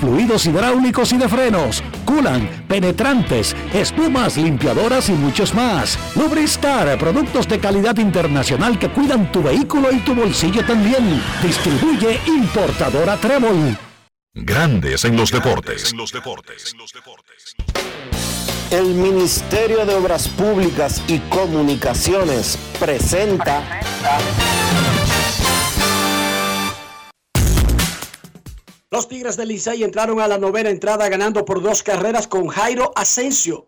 fluidos hidráulicos y de frenos, culan, penetrantes, espumas, limpiadoras y muchos más. Lubristar, productos de calidad internacional que cuidan tu vehículo y tu bolsillo también. Distribuye importadora Trébol. Grandes en los deportes. El Ministerio de Obras Públicas y Comunicaciones presenta Los Tigres del Licey entraron a la novena entrada ganando por dos carreras con Jairo Asensio,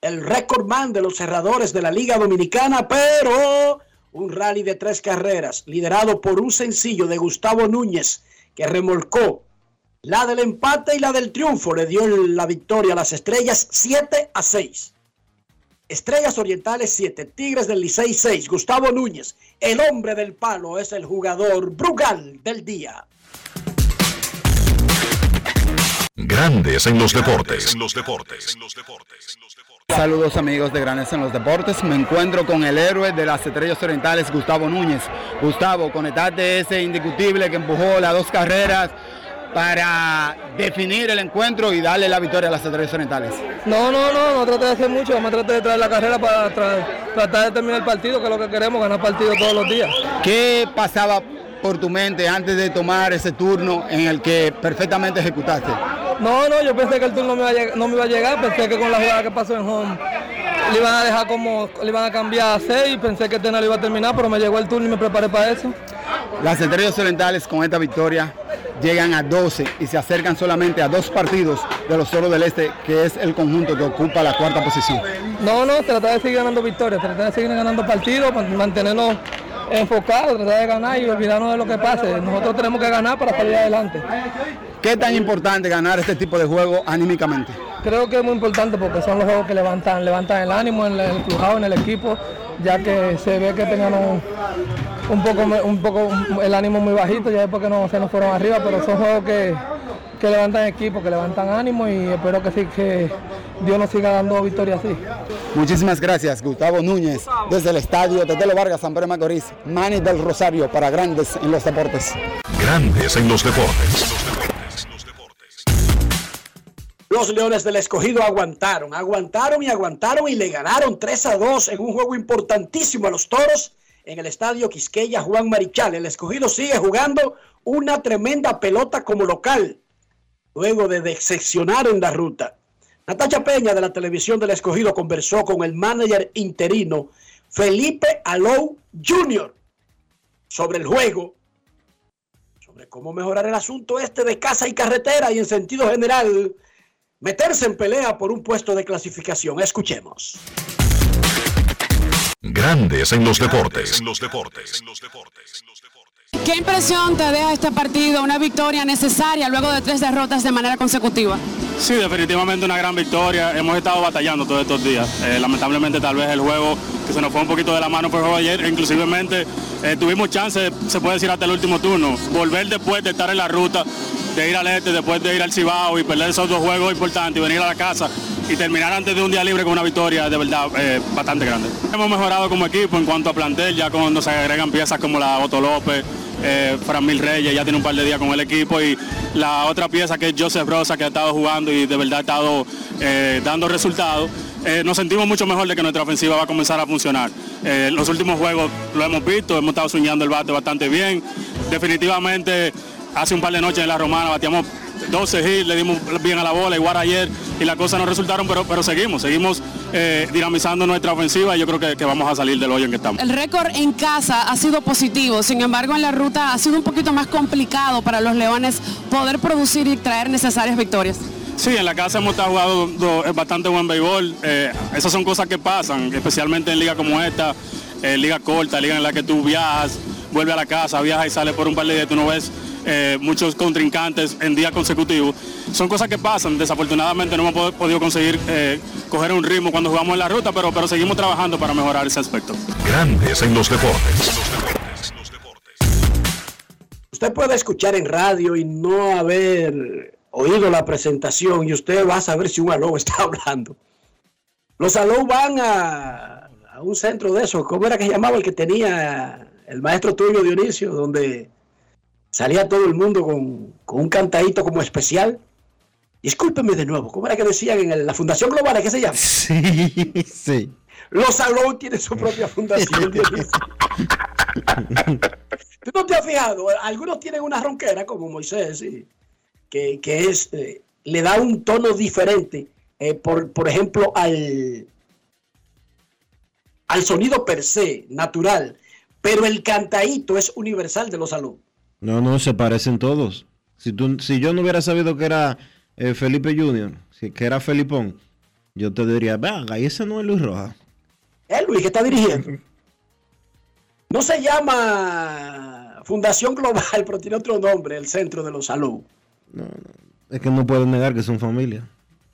el récord man de los cerradores de la Liga Dominicana, pero un rally de tres carreras liderado por un sencillo de Gustavo Núñez que remolcó la del empate y la del triunfo, le dio la victoria a las estrellas 7 a 6. Estrellas Orientales 7, Tigres del Licey 6, Gustavo Núñez, el hombre del palo, es el jugador Brugal del día. Grandes en los deportes. Saludos amigos de Grandes en los Deportes. Me encuentro con el héroe de las Estrellas Orientales, Gustavo Núñez. Gustavo, conectate ese indiscutible que empujó las dos carreras para definir el encuentro y darle la victoria a las estrellas orientales? No, no, no, no traté de hacer mucho, me traté de traer la carrera para tra- tratar de terminar el partido, que es lo que queremos, ganar partido todos los días. ¿Qué pasaba por tu mente antes de tomar ese turno en el que perfectamente ejecutaste? No, no, yo pensé que el turno no me iba a no me iba a llegar, pensé que con la jugada que pasó en home le iban a dejar como, le iban a cambiar a 6, pensé que Tena lo iba a terminar, pero me llegó el turno y me preparé para eso. Las estrellas orientales con esta victoria llegan a 12 y se acercan solamente a dos partidos de los Toros del Este, que es el conjunto que ocupa la cuarta posición. No, no, tratar de seguir ganando victorias, tratar de seguir ganando partidos, man- mantenernos enfocados, tratar de ganar y olvidarnos de lo que pase. Nosotros tenemos que ganar para salir adelante. ¿Qué tan importante ganar este tipo de juego anímicamente? Creo que es muy importante porque son los juegos que levantan, levantan el ánimo en el empujado en el equipo, ya que se ve que tenían un, un poco, un poco el ánimo muy bajito, ya después que no se nos fueron arriba, pero son juegos que, que levantan equipo, que levantan ánimo y espero que sí que Dios nos siga dando victorias así. Muchísimas gracias, Gustavo Núñez, desde el estadio Tetelo Vargas, San Pedro de Macorís, Manny del Rosario para Grandes en los Deportes. Grandes en los deportes. Los Leones del Escogido aguantaron, aguantaron y aguantaron y le ganaron 3 a 2 en un juego importantísimo a los Toros en el estadio Quisqueya Juan Marichal. El Escogido sigue jugando una tremenda pelota como local, luego de decepcionar en la ruta. Natacha Peña de la televisión del Escogido conversó con el manager interino Felipe Alou Jr. sobre el juego, sobre cómo mejorar el asunto este de casa y carretera y en sentido general meterse en pelea por un puesto de clasificación. Escuchemos. Grandes en los deportes. En los deportes. ¿Qué impresión te deja este partido? Una victoria necesaria luego de tres derrotas de manera consecutiva. Sí, definitivamente una gran victoria. Hemos estado batallando todos estos días. Eh, lamentablemente tal vez el juego que se nos fue un poquito de la mano fue el juego ayer. Inclusivemente eh, tuvimos chance, se puede decir hasta el último turno, volver después de estar en la ruta, de ir al este, después de ir al Cibao y perder esos dos juegos importantes y venir a la casa y terminar antes de un día libre con una victoria de verdad eh, bastante grande. Hemos mejorado como equipo en cuanto a plantel, ya cuando se agregan piezas como la Otto López, eh, Fran Reyes ya tiene un par de días con el equipo y la otra pieza que es Joseph Rosa que ha estado jugando y de verdad ha estado eh, dando resultados. Eh, nos sentimos mucho mejor de que nuestra ofensiva va a comenzar a funcionar. Eh, los últimos juegos lo hemos visto, hemos estado soñando el bate bastante bien. Definitivamente hace un par de noches en la Romana bateamos 12 hits, le dimos bien a la bola, igual ayer, y las cosas no resultaron, pero, pero seguimos, seguimos eh, dinamizando nuestra ofensiva y yo creo que, que vamos a salir del hoyo en que estamos. El récord en casa ha sido positivo, sin embargo en la ruta ha sido un poquito más complicado para los Leones poder producir y traer necesarias victorias. Sí, en la casa hemos estado jugando bastante buen béisbol. Eh, esas son cosas que pasan, especialmente en ligas como esta, eh, liga corta, liga en la que tú viajas, vuelves a la casa, viajas y sales por un par de días, tú no ves eh, muchos contrincantes en días consecutivos. Son cosas que pasan. Desafortunadamente no hemos pod- podido conseguir eh, coger un ritmo cuando jugamos en la ruta, pero, pero seguimos trabajando para mejorar ese aspecto. Grandes en los deportes. Usted puede escuchar en radio y no haber oído la presentación y usted va a saber si un aló está hablando. Los aló van a, a un centro de eso. ¿Cómo era que se llamaba el que tenía el maestro tuyo Dionisio? Donde salía todo el mundo con, con un cantadito como especial. Discúlpeme de nuevo, ¿cómo era que decían en la Fundación Global? ¿Qué se llama? Sí, sí. Los Salón tienen su propia fundación. ¿Tú no te has fijado? Algunos tienen una ronquera como Moisés, sí, que, que es, eh, le da un tono diferente, eh, por, por ejemplo, al, al sonido per se, natural. Pero el cantadito es universal de los salud. No, no, se parecen todos. Si, tú, si yo no hubiera sabido que era eh, Felipe Junior, si- que era Felipón, yo te diría, venga, y ese no es Luis Rojas. Es Luis que está dirigiendo. No se llama Fundación Global, pero tiene otro nombre, el Centro de los Salud. Es que no puedo negar que son familia.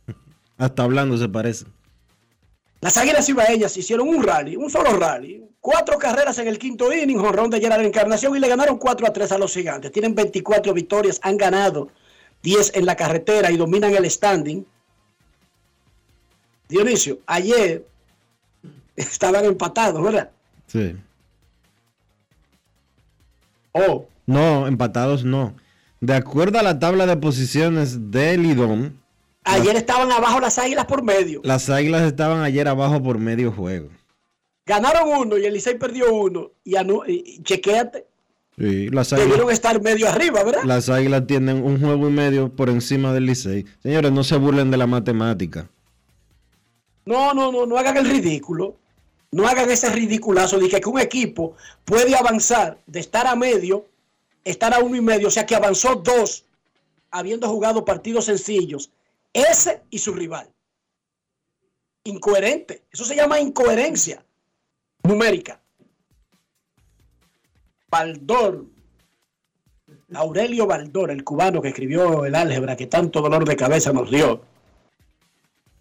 Hasta hablando se parecen. Las Águilas Ibaeñas hicieron un rally, un solo rally. Cuatro carreras en el quinto inning, jonrón de Gerard Encarnación y le ganaron 4 a 3 a los gigantes. Tienen 24 victorias, han ganado 10 en la carretera y dominan el standing. Dionisio, ayer estaban empatados, ¿verdad? Sí. Oh. No, empatados no. De acuerdo a la tabla de posiciones del Lidón, Ayer estaban abajo las águilas por medio. las águilas estaban ayer abajo por medio juego. Ganaron uno y el Licey perdió uno. Y, anu- y chequéate. Sí, las Debieron águilas, estar medio arriba, ¿verdad? las águilas tienen un juego y medio por encima del Licey. Señores, no se burlen de la matemática. No, no, no, no hagan el ridículo. No hagan ese ridiculazo de que que un equipo puede avanzar de estar a medio, estar a uno y medio, o sea que avanzó dos, habiendo jugado partidos sencillos, ese y su rival. Incoherente. Eso se llama incoherencia numérica. Baldor, Aurelio Baldor, el cubano que escribió el álgebra que tanto dolor de cabeza nos dio,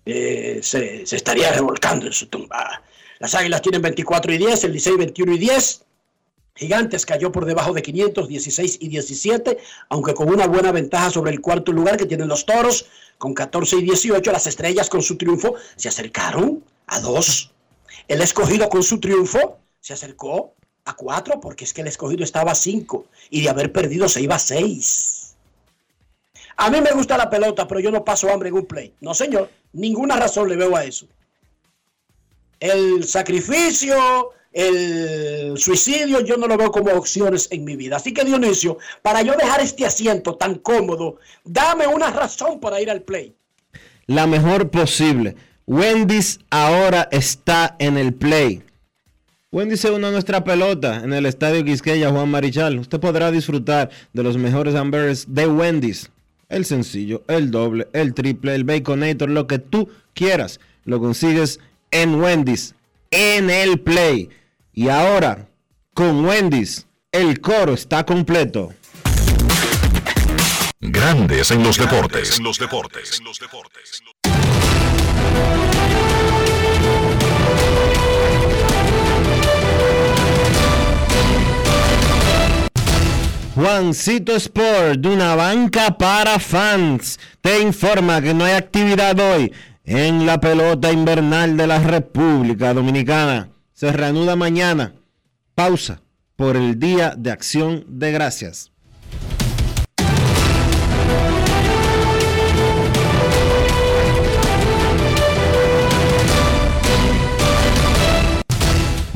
eh, se, se estaría revolcando en su tumba. Las Águilas tienen 24 y 10, el Licey 21 y 10. Gigantes cayó por debajo de 500, 16 y 17, aunque con una buena ventaja sobre el cuarto lugar que tienen los Toros, con 14 y 18. Las Estrellas con su triunfo se acercaron a 2. El escogido con su triunfo se acercó a 4, porque es que el escogido estaba a 5 y de haber perdido se iba a 6. A mí me gusta la pelota, pero yo no paso hambre en un play. No, señor, ninguna razón le veo a eso. El sacrificio, el suicidio, yo no lo veo como opciones en mi vida. Así que Dionisio, para yo dejar este asiento tan cómodo, dame una razón para ir al play. La mejor posible. Wendy's ahora está en el play. Wendy's se une a nuestra pelota en el Estadio Quisqueya Juan Marichal. Usted podrá disfrutar de los mejores hamburgers de Wendy's. El sencillo, el doble, el triple, el baconator, lo que tú quieras. Lo consigues en Wendy's, en el play. Y ahora, con Wendy's, el coro está completo. Grandes en los deportes. En los deportes. Juancito Sport, de una banca para fans, te informa que no hay actividad hoy en la pelota invernal de la República Dominicana. Se reanuda mañana. Pausa por el Día de Acción de Gracias.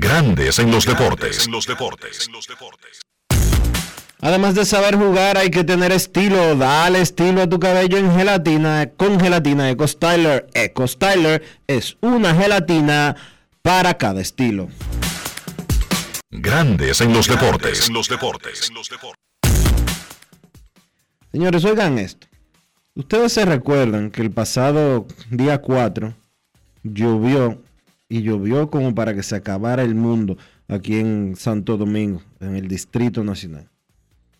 Grandes en los deportes. En los deportes. Además de saber jugar, hay que tener estilo. Dale estilo a tu cabello en gelatina con gelatina Eco Styler. Eco Styler es una gelatina para cada estilo. Grandes en los deportes. En los deportes. Señores, oigan esto. Ustedes se recuerdan que el pasado día 4 llovió y llovió como para que se acabara el mundo aquí en Santo Domingo, en el Distrito Nacional.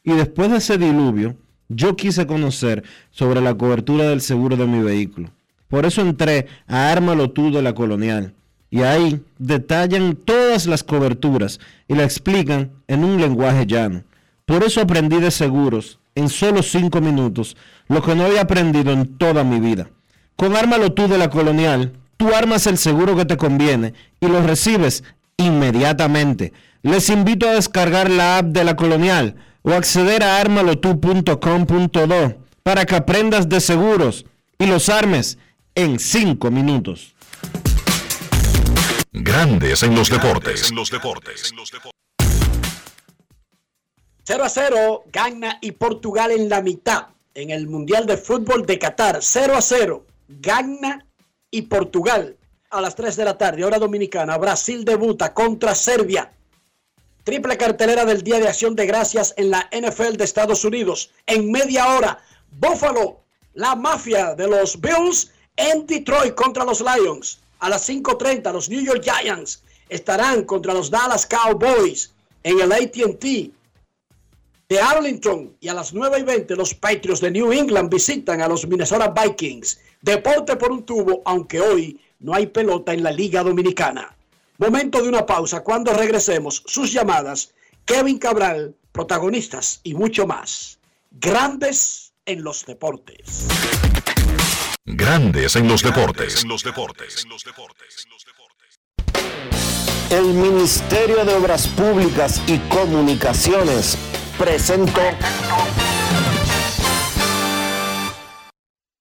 Y después de ese diluvio, yo quise conocer sobre la cobertura del seguro de mi vehículo. Por eso entré a Ármalo tú de la Colonial. Y ahí detallan todas las coberturas y la explican en un lenguaje llano. Por eso aprendí de seguros en solo cinco minutos lo que no había aprendido en toda mi vida. Con Ármalo tú de la Colonial, tú armas el seguro que te conviene y lo recibes inmediatamente. Les invito a descargar la app de la Colonial o acceder a armalotu.com.do para que aprendas de seguros y los armes en 5 minutos. Grandes en los deportes. En los deportes. 0 a 0, Ghana y Portugal en la mitad en el Mundial de Fútbol de Qatar. 0 a 0, Ghana y Portugal a las 3 de la tarde, hora dominicana. Brasil debuta contra Serbia. Triple cartelera del Día de Acción de Gracias en la NFL de Estados Unidos. En media hora, Buffalo, la mafia de los Bills en Detroit contra los Lions. A las 5.30, los New York Giants estarán contra los Dallas Cowboys en el ATT de Arlington y a las 9 y 20 los Patriots de New England visitan a los Minnesota Vikings. Deporte por un tubo, aunque hoy no hay pelota en la Liga Dominicana. Momento de una pausa. Cuando regresemos, sus llamadas, Kevin Cabral, protagonistas y mucho más. Grandes en los deportes. Grandes en los deportes. El Ministerio de Obras Públicas y Comunicaciones presentó.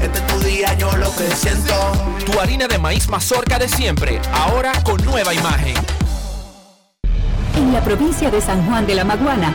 Este es tu día, yo lo que siento. Tu harina de maíz mazorca de siempre, ahora con nueva imagen. En la provincia de San Juan de la Maguana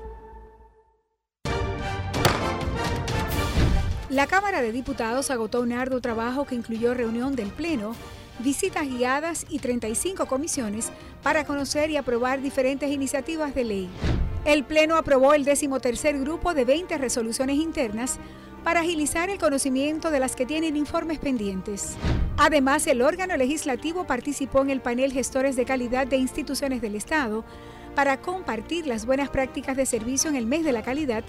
La Cámara de Diputados agotó un arduo trabajo que incluyó reunión del Pleno, visitas guiadas y 35 comisiones para conocer y aprobar diferentes iniciativas de ley. El Pleno aprobó el decimotercer grupo de 20 resoluciones internas para agilizar el conocimiento de las que tienen informes pendientes. Además, el órgano legislativo participó en el panel Gestores de Calidad de Instituciones del Estado para compartir las buenas prácticas de servicio en el mes de la calidad,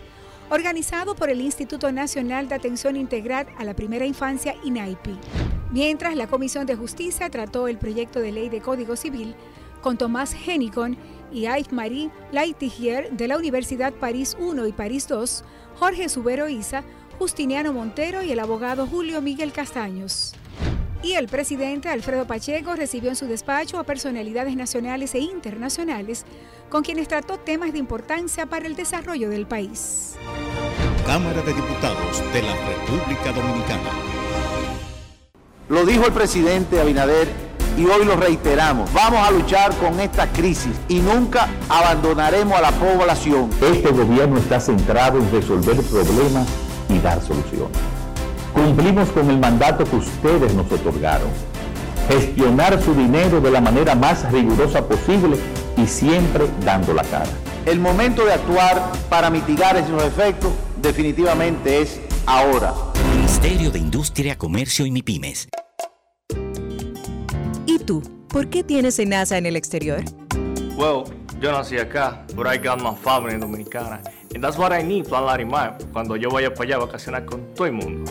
organizado por el Instituto Nacional de Atención Integral a la Primera Infancia, INAIPI. Mientras la Comisión de Justicia trató el proyecto de ley de Código Civil con Tomás Henicon y Yves-Marie Laitigier de la Universidad París I y París II, Jorge Subero Isa, Justiniano Montero y el abogado Julio Miguel Castaños. Y el presidente Alfredo Pacheco recibió en su despacho a personalidades nacionales e internacionales con quienes trató temas de importancia para el desarrollo del país. Cámara de Diputados de la República Dominicana. Lo dijo el presidente Abinader y hoy lo reiteramos. Vamos a luchar con esta crisis y nunca abandonaremos a la población. Este gobierno está centrado en resolver problemas y dar soluciones. Cumplimos con el mandato que ustedes nos otorgaron. Gestionar su dinero de la manera más rigurosa posible y siempre dando la cara. El momento de actuar para mitigar esos efectos definitivamente es ahora. Ministerio de Industria, Comercio y MIPIMES. ¿Y tú? ¿Por qué tienes NASA en el exterior? Well, yo nací acá, but I got my family dominicana. And that's what I need, Plan Larimar, cuando yo vaya para allá a vacacionar con todo el mundo.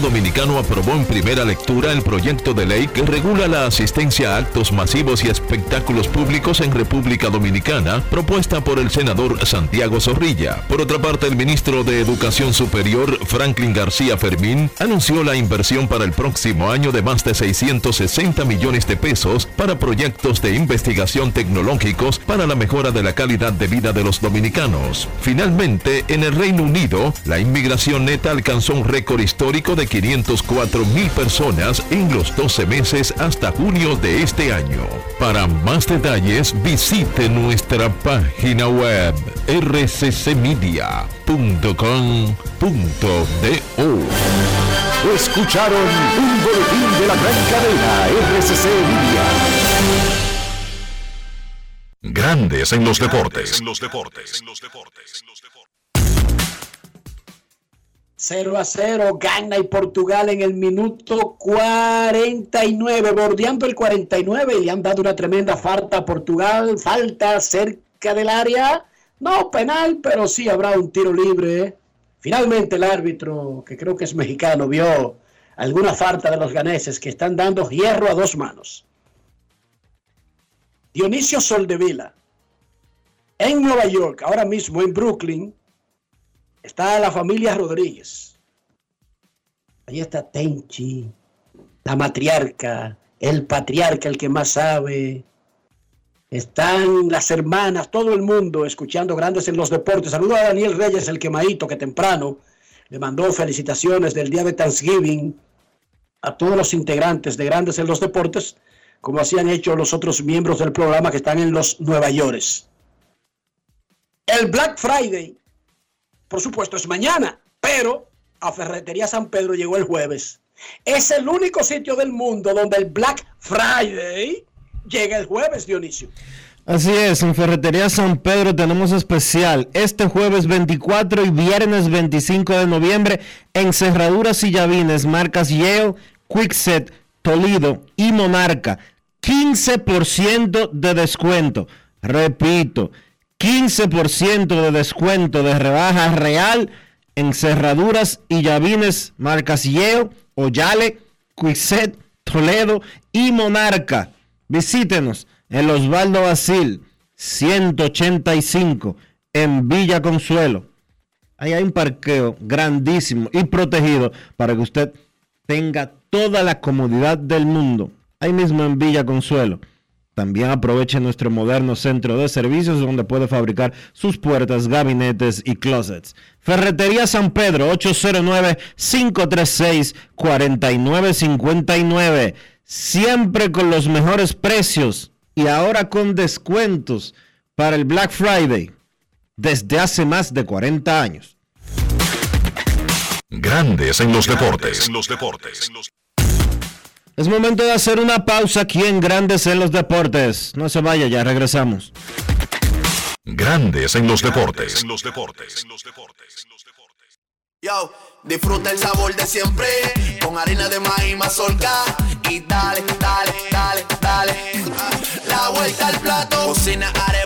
Dominicano aprobó en primera lectura el proyecto de ley que regula la asistencia a actos masivos y espectáculos públicos en República Dominicana, propuesta por el senador Santiago Zorrilla. Por otra parte, el ministro de Educación Superior, Franklin García Fermín, anunció la inversión para el próximo año de más de 660 millones de pesos para proyectos de investigación tecnológicos para la mejora de la calidad de vida de los dominicanos. Finalmente, en el Reino Unido, la inmigración neta alcanzó un récord histórico de 504 mil personas en los 12 meses hasta junio de este año. Para más detalles visite nuestra página web rccmedia.com.do. Escucharon un boletín de la gran cadena RCC Libia. Grandes en los deportes. 0 a 0, gana y Portugal en el minuto 49, bordeando el 49 y le han dado una tremenda falta a Portugal, falta cerca del área, no penal, pero sí habrá un tiro libre. Finalmente el árbitro, que creo que es mexicano, vio alguna falta de los ganeses que están dando hierro a dos manos. Dionisio Soldevila, en Nueva York, ahora mismo en Brooklyn, está la familia Rodríguez. Ahí está Tenchi, la matriarca, el patriarca, el que más sabe. Están las hermanas, todo el mundo escuchando grandes en los deportes. Saludo a Daniel Reyes, el quemadito, que temprano le mandó felicitaciones del día de Thanksgiving a todos los integrantes de grandes en los deportes, como así han hecho los otros miembros del programa que están en los Nueva York. El Black Friday por supuesto, es mañana, pero a Ferretería San Pedro llegó el jueves. Es el único sitio del mundo donde el Black Friday llega el jueves, Dionisio. Así es, en Ferretería San Pedro tenemos especial este jueves 24 y viernes 25 de noviembre en cerraduras y llavines, marcas Yale, Quickset, Toledo y Monarca. 15% de descuento. Repito, 15% de descuento de rebaja real en cerraduras y llavines marcas Yeo, Oyale, Toledo y Monarca. Visítenos en Osvaldo Basil 185 en Villa Consuelo. Ahí hay un parqueo grandísimo y protegido para que usted tenga toda la comodidad del mundo. Ahí mismo en Villa Consuelo. También aproveche nuestro moderno centro de servicios donde puede fabricar sus puertas, gabinetes y closets. Ferretería San Pedro 809-536-4959. Siempre con los mejores precios y ahora con descuentos para el Black Friday desde hace más de 40 años. Grandes en los deportes. Es momento de hacer una pausa aquí en Grandes en los Deportes. No se vaya, ya regresamos. Grandes en los deportes. Yo, disfruta el sabor de siempre con harina de maíz mazorca y dale, dale, dale, dale. La vuelta al plato, cocina arepa,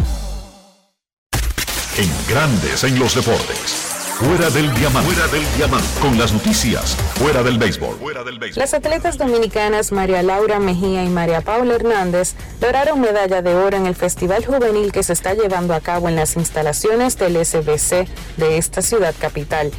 En Grandes en los deportes. Fuera del diamante. Fuera del diamante. Con las noticias. Fuera del béisbol. Fuera del béisbol. Las atletas dominicanas María Laura Mejía y María Paula Hernández lograron medalla de oro en el Festival Juvenil que se está llevando a cabo en las instalaciones del SBC de esta ciudad capital.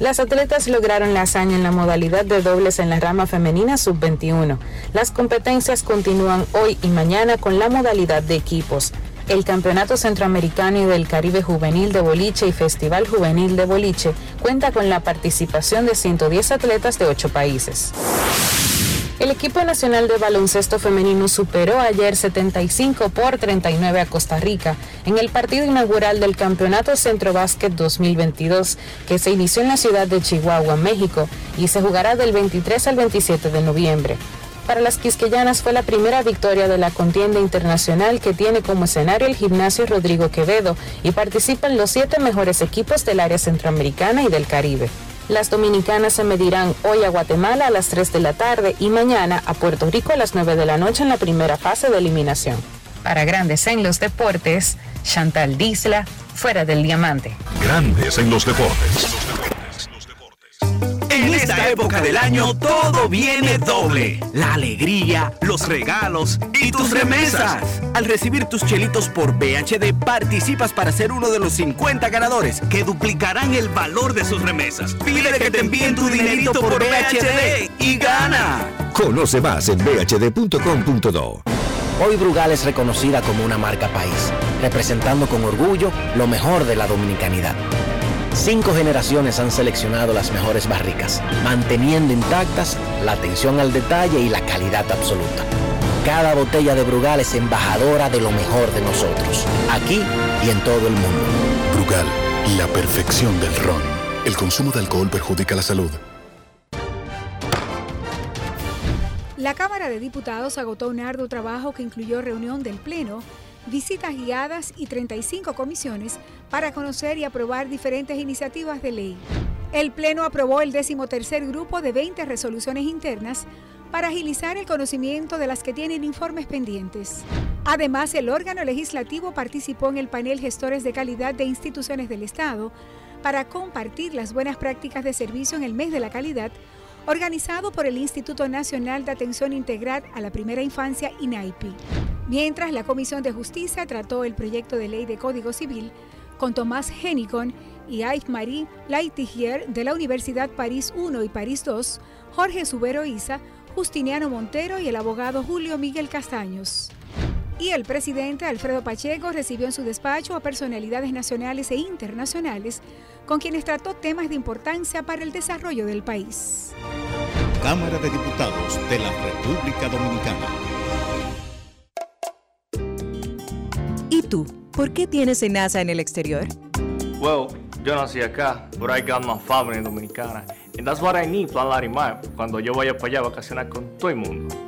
Las atletas lograron la hazaña en la modalidad de dobles en la rama femenina sub-21. Las competencias continúan hoy y mañana con la modalidad de equipos. El Campeonato Centroamericano y del Caribe Juvenil de Boliche y Festival Juvenil de Boliche cuenta con la participación de 110 atletas de 8 países. El equipo nacional de baloncesto femenino superó ayer 75 por 39 a Costa Rica en el partido inaugural del Campeonato Centro Básquet 2022 que se inició en la ciudad de Chihuahua, México y se jugará del 23 al 27 de noviembre. Para las quisqueyanas fue la primera victoria de la contienda internacional que tiene como escenario el gimnasio Rodrigo Quevedo y participan los siete mejores equipos del área centroamericana y del Caribe. Las dominicanas se medirán hoy a Guatemala a las 3 de la tarde y mañana a Puerto Rico a las 9 de la noche en la primera fase de eliminación. Para Grandes en los Deportes, Chantal Disla, fuera del diamante. Grandes en los deportes. En esta época del año todo viene doble. La alegría, los regalos y tus remesas. Al recibir tus chelitos por BHD participas para ser uno de los 50 ganadores que duplicarán el valor de sus remesas. Pide que te envíen tu dinerito por BHD y gana. Conoce más en bhd.com.do. Hoy Brugal es reconocida como una marca país, representando con orgullo lo mejor de la dominicanidad. Cinco generaciones han seleccionado las mejores barricas, manteniendo intactas la atención al detalle y la calidad absoluta. Cada botella de Brugal es embajadora de lo mejor de nosotros, aquí y en todo el mundo. Brugal, la perfección del ron. El consumo de alcohol perjudica la salud. La Cámara de Diputados agotó un arduo trabajo que incluyó reunión del Pleno, visitas guiadas y 35 comisiones para conocer y aprobar diferentes iniciativas de ley. El Pleno aprobó el decimotercer grupo de 20 resoluciones internas para agilizar el conocimiento de las que tienen informes pendientes. Además, el órgano legislativo participó en el panel Gestores de Calidad de Instituciones del Estado para compartir las buenas prácticas de servicio en el mes de la calidad, organizado por el Instituto Nacional de Atención Integral a la Primera Infancia, INAIPI. Mientras la Comisión de Justicia trató el proyecto de ley de Código Civil con Tomás Henicon y Yves-Marie Laitigier de la Universidad París I y París II, Jorge Subero Isa, Justiniano Montero y el abogado Julio Miguel Castaños. Y el presidente Alfredo Pacheco recibió en su despacho a personalidades nacionales e internacionales con quienes trató temas de importancia para el desarrollo del país. Cámara de Diputados de la República Dominicana. ¿Y tú? ¿Por qué tienes NASA en el exterior? Well, yo nací acá, but I got my family dominicana. And that's what I need, Plan Larimar, cuando yo vaya para allá a vacacionar con todo el mundo.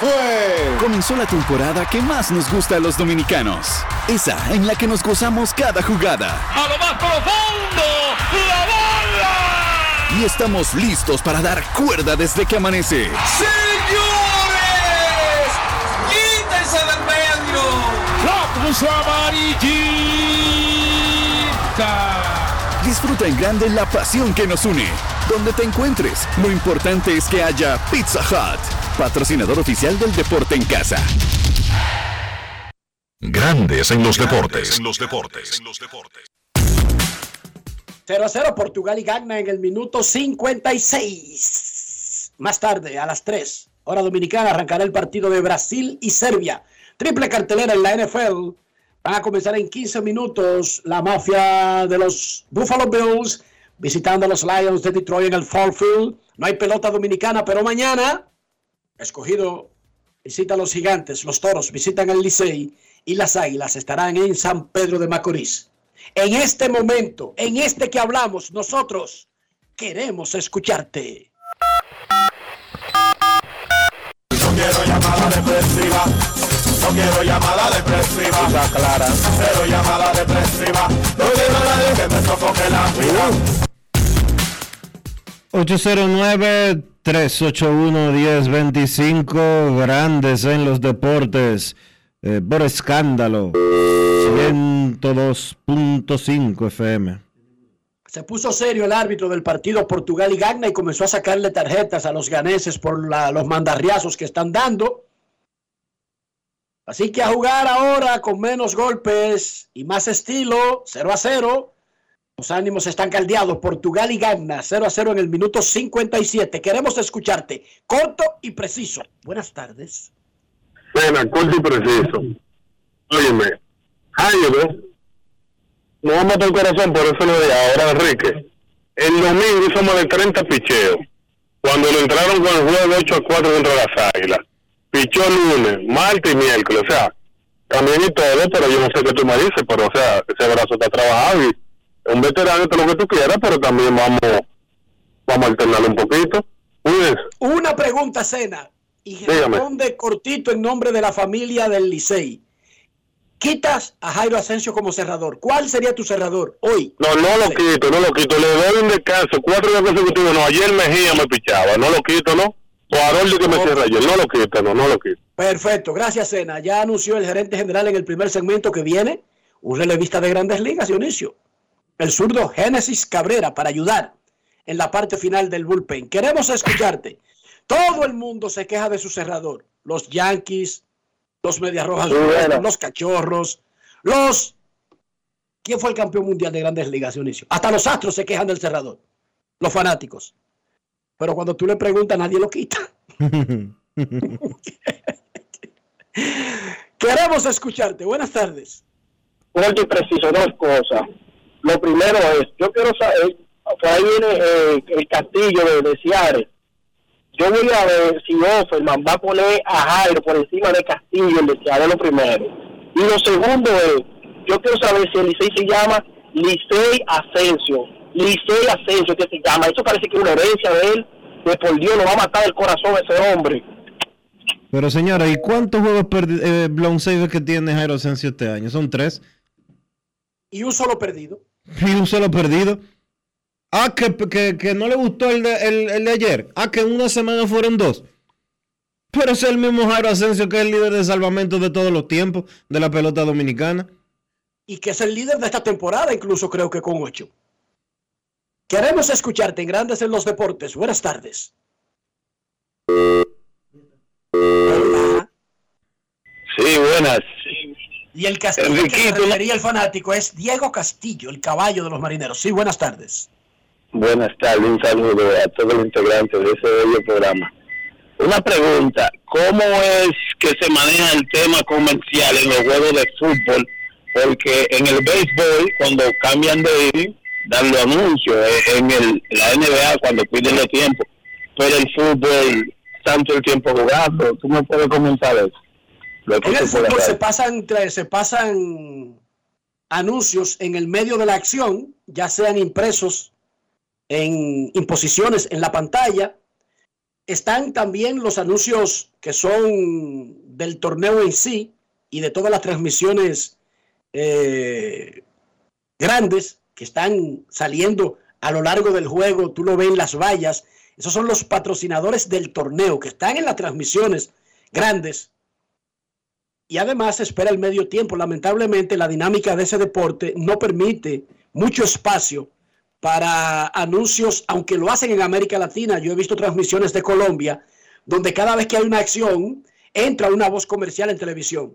fue. Comenzó la temporada que más nos gusta a los dominicanos. Esa en la que nos gozamos cada jugada. A lo más profundo, la bola. Y estamos listos para dar cuerda desde que amanece. ¡Señores! ¡Quítense del medio! ¡La puso Disfruta en grande la pasión que nos une. Donde te encuentres, lo importante es que haya Pizza Hut, patrocinador oficial del deporte en casa. Grandes en los deportes. En los deportes. 0 a 0 Portugal y Gagna en el minuto 56. Más tarde, a las 3, hora dominicana, arrancará el partido de Brasil y Serbia. Triple cartelera en la NFL. Van a comenzar en 15 minutos la mafia de los Buffalo Bills visitando a los Lions de Detroit en el Fall Field. No hay pelota dominicana, pero mañana, escogido, visita a los gigantes, los toros visitan el Licey y las águilas estarán en San Pedro de Macorís. En este momento, en este que hablamos, nosotros queremos escucharte. quiero llamada depresiva. No quiero llamada depresiva. Está clara. Cero llamada depresiva. No quiero nadie que me sofoque la vida. 809-381-1025, grandes en los deportes, eh, por escándalo, 102.5 FM. Se puso serio el árbitro del partido Portugal y Gagna y comenzó a sacarle tarjetas a los ganeses por los mandarriazos que están dando. Así que a jugar ahora con menos golpes y más estilo, 0 a 0. Los ánimos están caldeados. Portugal y Gagna, 0 a 0 en el minuto 57. Queremos escucharte, corto y preciso. Buenas tardes. Cena, corto y preciso. Óyeme, Jairo, no a matar el corazón, por eso lo de ahora, Enrique. El domingo más de 30 picheos. Cuando lo entraron con el juego 8 a 4 contra las Águilas. Pichó lunes, martes y miércoles. O sea, también y todo, pero yo no sé qué tú me dices, pero o sea, ese brazo está trabajado y un veterano, todo lo que tú quieras, pero también vamos, vamos a alternarlo un poquito. Una pregunta, Cena, y Dígame. responde cortito en nombre de la familia del Licey. Quitas a Jairo Asensio como cerrador. ¿Cuál sería tu cerrador hoy? No, no lo quito, no lo quito. Le doy un descanso. Cuatro días consecutivos. No, ayer Mejía me pichaba. No lo quito, ¿no? O Haroldo que me cierra ayer. No lo quito, no, no lo quito. Perfecto, gracias, Cena. Ya anunció el gerente general en el primer segmento que viene un relevista de grandes ligas, Dionisio. El zurdo Génesis Cabrera para ayudar en la parte final del bullpen. Queremos escucharte. Todo el mundo se queja de su cerrador. Los Yankees, los Medias Rojas, los Cachorros, los... ¿Quién fue el campeón mundial de grandes ligas, Dionisio? Hasta los Astros se quejan del cerrador. Los fanáticos. Pero cuando tú le preguntas, nadie lo quita. Queremos escucharte. Buenas tardes. Corto y preciso, dos cosas. Lo primero es, yo quiero saber, por ahí viene eh, el castillo de, de. Yo voy a ver si Offerman va a poner a Jairo por encima de Castillo, el de Ciares, lo primero. Y lo segundo es, yo quiero saber si el Licey se llama Licey Asensio. Licey Asensio, que se llama. Eso parece que es una herencia de él, que por Dios lo va a matar el corazón a ese hombre. Pero señora, ¿y cuántos juegos eh, blown que tiene Jairo Asensio este año? Son tres. Y un solo perdido. Y un solo perdido. Ah, que, que, que no le gustó el de, el, el de ayer. Ah, que en una semana fueron dos. Pero es el mismo Jairo Asensio que es el líder de salvamento de todos los tiempos de la pelota dominicana. Y que es el líder de esta temporada, incluso creo que con ocho. Queremos escucharte en Grandes en los Deportes. Buenas tardes. Sí, buenas. Y el castillo que se Enriquito, refería el fanático es Diego Castillo, el caballo de los marineros. Sí, buenas tardes. Buenas tardes, un saludo a todos los integrantes de ese bello programa. Una pregunta, ¿cómo es que se maneja el tema comercial en los juegos de fútbol? Porque en el béisbol, cuando cambian de ir, dan los anuncios, eh, en el, la NBA cuando piden los tiempos, pero el fútbol, tanto el tiempo jugando, ¿tú me puedes comentar eso? En el fútbol se pasan, se pasan anuncios en el medio de la acción, ya sean impresos en imposiciones en la pantalla. Están también los anuncios que son del torneo en sí y de todas las transmisiones eh, grandes que están saliendo a lo largo del juego. Tú lo ves en las vallas. Esos son los patrocinadores del torneo que están en las transmisiones grandes y además se espera el medio tiempo. Lamentablemente la dinámica de ese deporte no permite mucho espacio para anuncios, aunque lo hacen en América Latina. Yo he visto transmisiones de Colombia donde cada vez que hay una acción entra una voz comercial en televisión.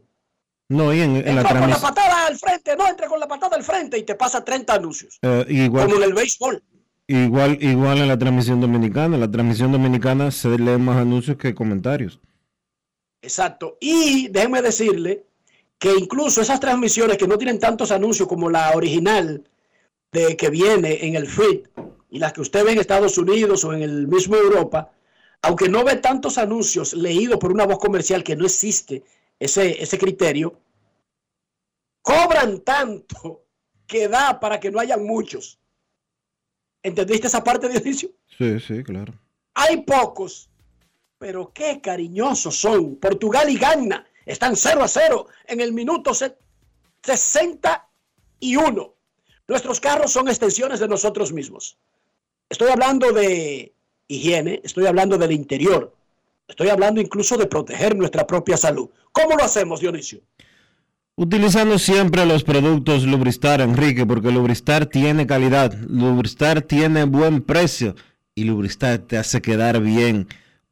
No, y en, en la Entra con la patada al frente, no, entra con la patada al frente y te pasa 30 anuncios. eh, igual, Como en el béisbol. igual, igual en la transmisión dominicana. En la transmisión dominicana se leen más anuncios que comentarios. Exacto. Y déjenme decirle que incluso esas transmisiones que no tienen tantos anuncios como la original de que viene en el feed y las que usted ve en Estados Unidos o en el mismo Europa, aunque no ve tantos anuncios leídos por una voz comercial que no existe ese, ese criterio, cobran tanto que da para que no hayan muchos. ¿Entendiste esa parte, Dionisio? Sí, sí, claro. Hay pocos, pero qué cariñosos son. Portugal y Ghana están 0 a 0 en el minuto 61. Nuestros carros son extensiones de nosotros mismos. Estoy hablando de higiene, estoy hablando del interior, estoy hablando incluso de proteger nuestra propia salud. ¿Cómo lo hacemos, Dionisio? Utilizando siempre los productos Lubristar, Enrique, porque Lubristar tiene calidad, Lubristar tiene buen precio y Lubristar te hace quedar bien.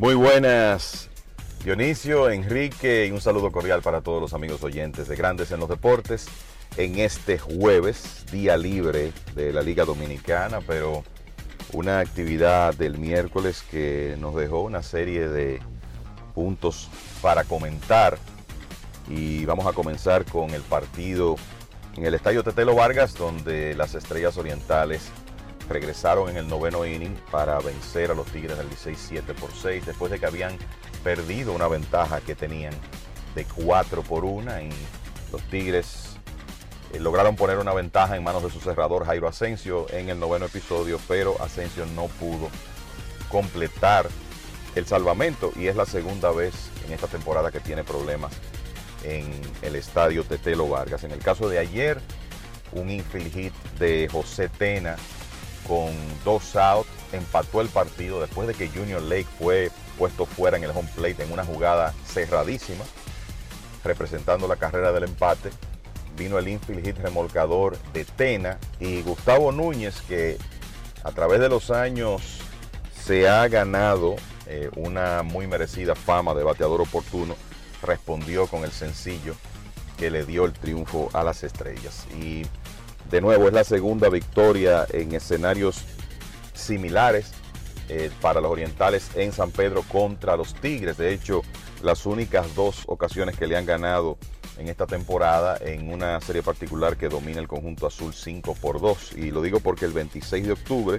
Muy buenas, Dionisio, Enrique y un saludo cordial para todos los amigos oyentes de Grandes en los Deportes en este jueves, día libre de la Liga Dominicana, pero una actividad del miércoles que nos dejó una serie de puntos para comentar. Y vamos a comenzar con el partido en el Estadio Tetelo Vargas donde las Estrellas Orientales regresaron en el noveno inning para vencer a los Tigres del 16 7 por 6 después de que habían perdido una ventaja que tenían de 4 por 1 y los Tigres eh, lograron poner una ventaja en manos de su cerrador Jairo Asensio en el noveno episodio, pero Asensio no pudo completar el salvamento y es la segunda vez en esta temporada que tiene problemas en el estadio Tetelo Vargas. En el caso de ayer, un infield hit de José Tena con dos outs empató el partido después de que Junior Lake fue puesto fuera en el home plate en una jugada cerradísima, representando la carrera del empate. Vino el infield hit remolcador de Tena y Gustavo Núñez, que a través de los años se ha ganado eh, una muy merecida fama de bateador oportuno, respondió con el sencillo que le dio el triunfo a las estrellas. Y de nuevo es la segunda victoria en escenarios similares eh, para los orientales en San Pedro contra los Tigres. De hecho, las únicas dos ocasiones que le han ganado en esta temporada en una serie particular que domina el conjunto azul 5 por 2. Y lo digo porque el 26 de octubre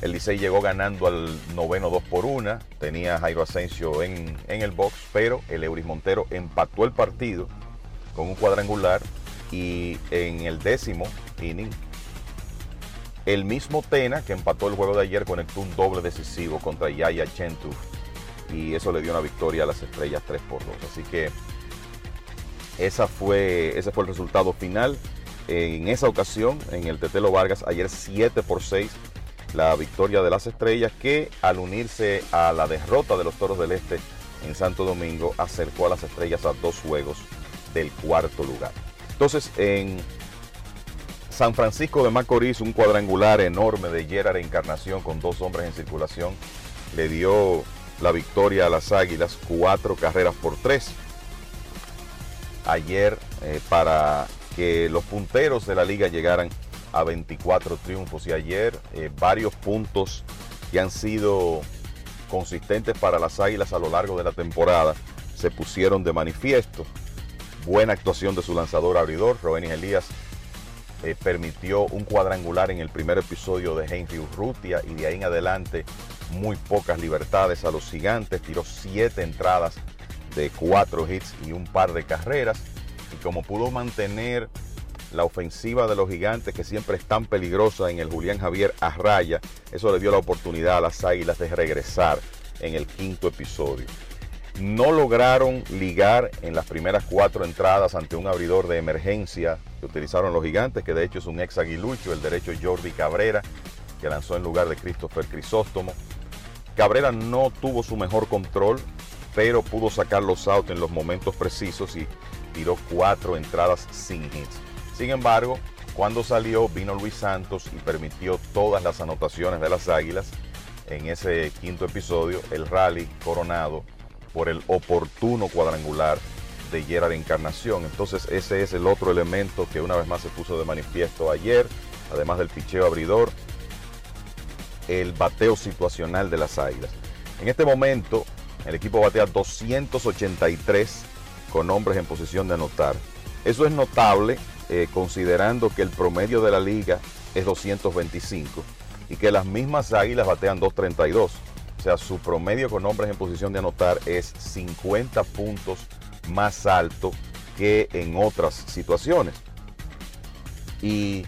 el Licey llegó ganando al noveno 2 por 1. Tenía Jairo Asensio en, en el box, pero el Euris Montero empató el partido con un cuadrangular y en el décimo inning el mismo Tena que empató el juego de ayer conectó un doble decisivo contra Yaya Chentu y eso le dio una victoria a las estrellas 3 por 2. Así que esa fue, ese fue el resultado final. En esa ocasión, en el Tetelo Vargas, ayer 7 por 6, la victoria de las estrellas que al unirse a la derrota de los Toros del Este en Santo Domingo acercó a las estrellas a dos juegos del cuarto lugar. Entonces, en San Francisco de Macorís, un cuadrangular enorme de Gerard Encarnación con dos hombres en circulación, le dio la victoria a las Águilas, cuatro carreras por tres. Ayer, eh, para que los punteros de la liga llegaran a 24 triunfos y ayer eh, varios puntos que han sido consistentes para las Águilas a lo largo de la temporada se pusieron de manifiesto. Buena actuación de su lanzador abridor, Robenis Elías, eh, permitió un cuadrangular en el primer episodio de Henry Urrutia y de ahí en adelante muy pocas libertades a los gigantes. Tiró siete entradas de cuatro hits y un par de carreras. Y como pudo mantener la ofensiva de los gigantes, que siempre es tan peligrosa en el Julián Javier a raya, eso le dio la oportunidad a las Águilas de regresar en el quinto episodio. No lograron ligar en las primeras cuatro entradas ante un abridor de emergencia que utilizaron los gigantes, que de hecho es un ex aguilucho, el derecho Jordi Cabrera, que lanzó en lugar de Christopher Crisóstomo. Cabrera no tuvo su mejor control, pero pudo sacar los outs en los momentos precisos y tiró cuatro entradas sin hits. Sin embargo, cuando salió vino Luis Santos y permitió todas las anotaciones de las Águilas en ese quinto episodio, el rally coronado por el oportuno cuadrangular de Gerard Encarnación. Entonces ese es el otro elemento que una vez más se puso de manifiesto ayer, además del picheo abridor, el bateo situacional de las Águilas. En este momento, el equipo batea 283 con hombres en posición de anotar. Eso es notable eh, considerando que el promedio de la liga es 225 y que las mismas águilas batean 232. Sea, su promedio con hombres en posición de anotar es 50 puntos más alto que en otras situaciones. Y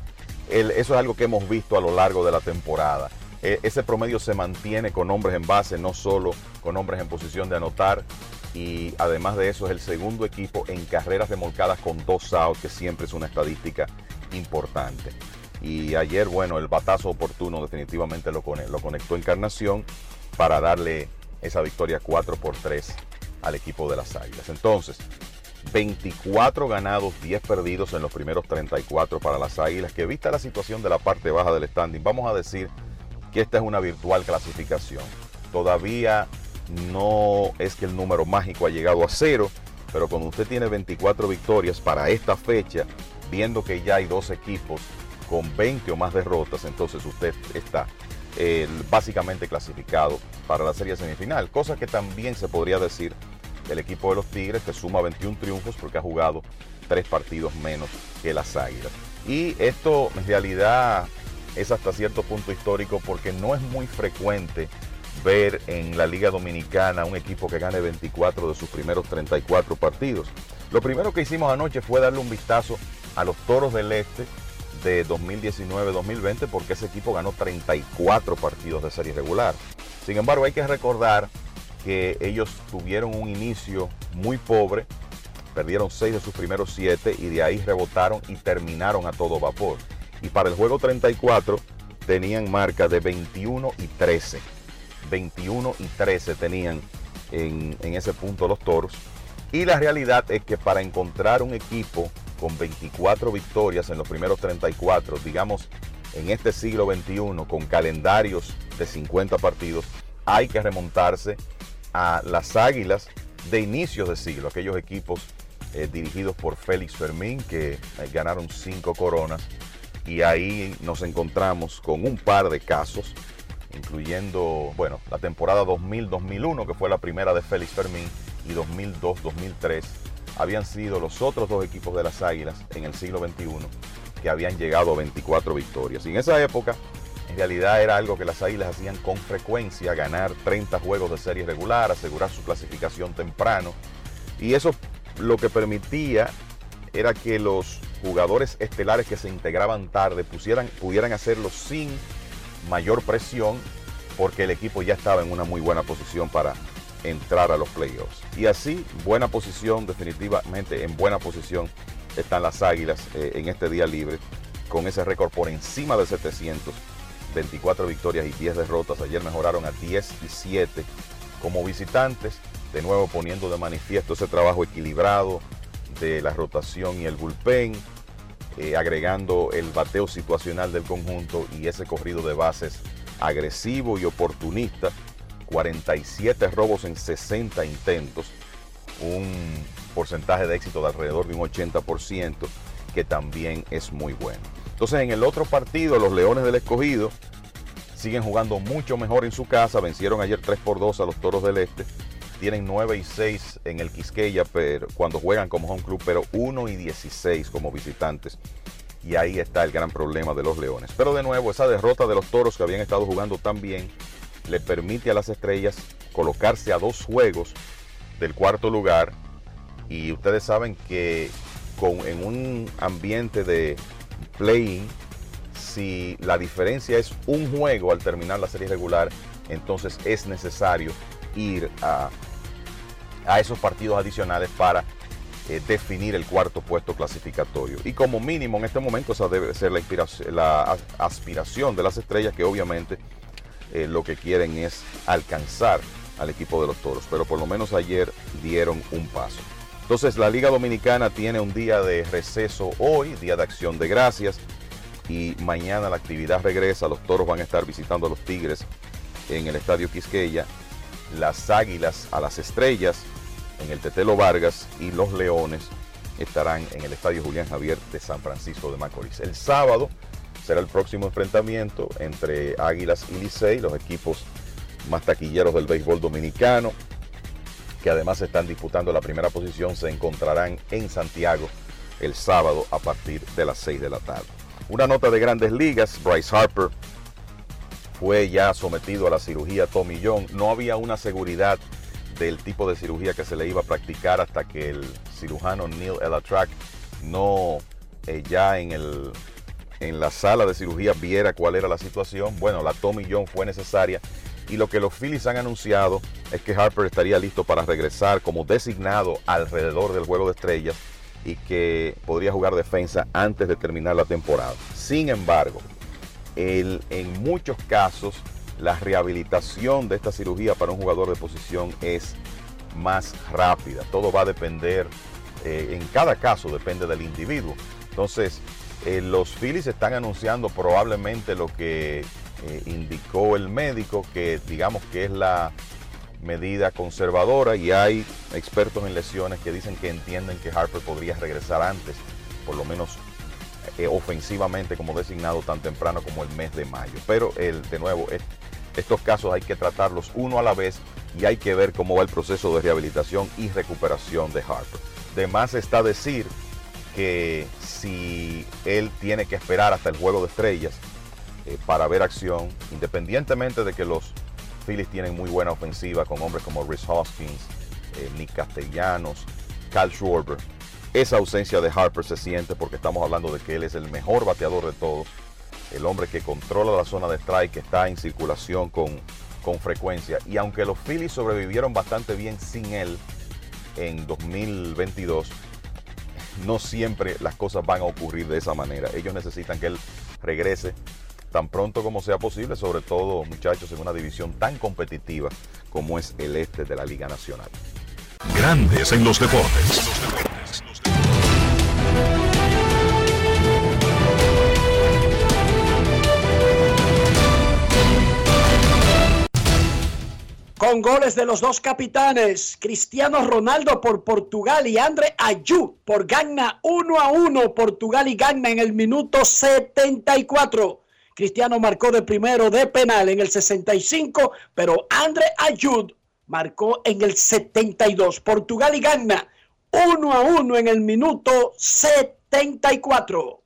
eso es algo que hemos visto a lo largo de la temporada. E, ese promedio se mantiene con hombres en base, no solo con hombres en posición de anotar. Y además de eso es el segundo equipo en carreras remolcadas con dos outs, que siempre es una estadística importante. Y ayer, bueno, el batazo oportuno definitivamente lo, lo conectó Encarnación para darle esa victoria 4 por 3 al equipo de las Águilas. Entonces, 24 ganados, 10 perdidos en los primeros 34 para las Águilas, que vista la situación de la parte baja del standing, vamos a decir que esta es una virtual clasificación. Todavía no es que el número mágico ha llegado a cero, pero cuando usted tiene 24 victorias para esta fecha, viendo que ya hay dos equipos con 20 o más derrotas, entonces usted está eh, básicamente clasificado para la serie semifinal, cosa que también se podría decir el equipo de los Tigres, que suma 21 triunfos porque ha jugado tres partidos menos que las Águilas. Y esto en realidad es hasta cierto punto histórico porque no es muy frecuente ver en la Liga Dominicana un equipo que gane 24 de sus primeros 34 partidos. Lo primero que hicimos anoche fue darle un vistazo a los Toros del Este de 2019-2020 porque ese equipo ganó 34 partidos de serie regular. Sin embargo, hay que recordar que ellos tuvieron un inicio muy pobre, perdieron seis de sus primeros siete y de ahí rebotaron y terminaron a todo vapor. Y para el juego 34 tenían marca de 21 y 13. 21 y 13 tenían en, en ese punto los toros. Y la realidad es que para encontrar un equipo con 24 victorias en los primeros 34, digamos en este siglo XXI, con calendarios de 50 partidos, hay que remontarse a las Águilas de inicios de siglo, aquellos equipos eh, dirigidos por Félix Fermín que eh, ganaron cinco coronas y ahí nos encontramos con un par de casos, incluyendo, bueno, la temporada 2000-2001 que fue la primera de Félix Fermín y 2002-2003 habían sido los otros dos equipos de las Águilas en el siglo XXI que habían llegado a 24 victorias. Y en esa época en realidad era algo que las Águilas hacían con frecuencia, ganar 30 juegos de serie regular, asegurar su clasificación temprano. Y eso lo que permitía era que los jugadores estelares que se integraban tarde pudieran hacerlo sin mayor presión porque el equipo ya estaba en una muy buena posición para entrar a los playoffs. Y así, buena posición, definitivamente en buena posición están las Águilas eh, en este día libre, con ese récord por encima de 700 24 victorias y 10 derrotas. Ayer mejoraron a 10 y 7 como visitantes, de nuevo poniendo de manifiesto ese trabajo equilibrado de la rotación y el bullpen, eh, agregando el bateo situacional del conjunto y ese corrido de bases agresivo y oportunista. 47 robos en 60 intentos, un porcentaje de éxito de alrededor de un 80%, que también es muy bueno. Entonces en el otro partido, los Leones del Escogido siguen jugando mucho mejor en su casa. Vencieron ayer 3 por 2 a los Toros del Este. Tienen 9 y 6 en el Quisqueya pero, cuando juegan como home club, pero 1 y 16 como visitantes. Y ahí está el gran problema de los Leones. Pero de nuevo, esa derrota de los Toros que habían estado jugando tan bien le permite a las estrellas colocarse a dos juegos del cuarto lugar. Y ustedes saben que con, en un ambiente de play si la diferencia es un juego al terminar la serie regular, entonces es necesario ir a, a esos partidos adicionales para eh, definir el cuarto puesto clasificatorio. Y como mínimo en este momento esa debe ser la, la aspiración de las estrellas que obviamente eh, lo que quieren es alcanzar al equipo de los toros. Pero por lo menos ayer dieron un paso. Entonces la Liga Dominicana tiene un día de receso hoy, Día de Acción de Gracias, y mañana la actividad regresa. Los toros van a estar visitando a los Tigres en el Estadio Quisqueya, las Águilas a las Estrellas en el Tetelo Vargas y los Leones estarán en el Estadio Julián Javier de San Francisco de Macorís. El sábado será el próximo enfrentamiento entre Águilas y Licey, los equipos más taquilleros del béisbol dominicano, que además están disputando la primera posición, se encontrarán en Santiago el sábado a partir de las 6 de la tarde. Una nota de grandes ligas, Bryce Harper fue ya sometido a la cirugía Tommy John. No había una seguridad del tipo de cirugía que se le iba a practicar hasta que el cirujano Neil Elatrack no eh, ya en, el, en la sala de cirugía viera cuál era la situación. Bueno, la Tommy John fue necesaria y lo que los Phillies han anunciado es que Harper estaría listo para regresar como designado alrededor del juego de estrellas y que podría jugar defensa antes de terminar la temporada. Sin embargo, en muchos casos la rehabilitación de esta cirugía para un jugador de posición es más rápida. Todo va a depender, eh, en cada caso depende del individuo. Entonces, eh, los Phillies están anunciando probablemente lo que eh, indicó el médico, que digamos que es la medida conservadora y hay expertos en lesiones que dicen que entienden que Harper podría regresar antes, por lo menos ofensivamente como designado tan temprano como el mes de mayo. Pero de nuevo, estos casos hay que tratarlos uno a la vez y hay que ver cómo va el proceso de rehabilitación y recuperación de Harper. De más está decir que si él tiene que esperar hasta el juego de estrellas eh, para ver acción, independientemente de que los Phillies tienen muy buena ofensiva con hombres como Rhys Hoskins, eh, Nick Castellanos, Cal Schwarber, esa ausencia de Harper se siente porque estamos hablando de que él es el mejor bateador de todos el hombre que controla la zona de strike, que está en circulación con, con frecuencia. Y aunque los Phillies sobrevivieron bastante bien sin él en 2022, no siempre las cosas van a ocurrir de esa manera. Ellos necesitan que él regrese tan pronto como sea posible, sobre todo muchachos en una división tan competitiva como es el este de la Liga Nacional. Grandes en los deportes. Con goles de los dos capitanes, Cristiano Ronaldo por Portugal y André Ayú por Gana 1 a 1, Portugal y Gana en el minuto 74. Cristiano marcó de primero de penal en el 65, pero André Ayud marcó en el 72. Portugal y Gana 1 a 1 en el minuto 74.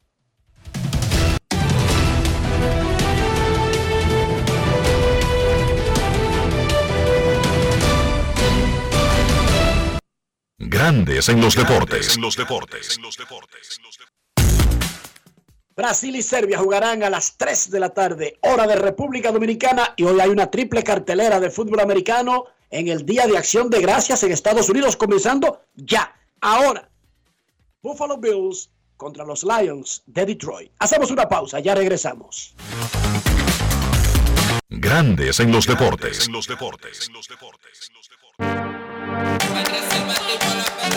Grandes en los deportes. En los deportes. Brasil y Serbia jugarán a las 3 de la tarde, hora de República Dominicana, y hoy hay una triple cartelera de fútbol americano en el Día de Acción de Gracias en Estados Unidos, comenzando ya, ahora. Buffalo Bills contra los Lions de Detroit. Hacemos una pausa, ya regresamos. Grandes en los deportes. En los deportes. Padre,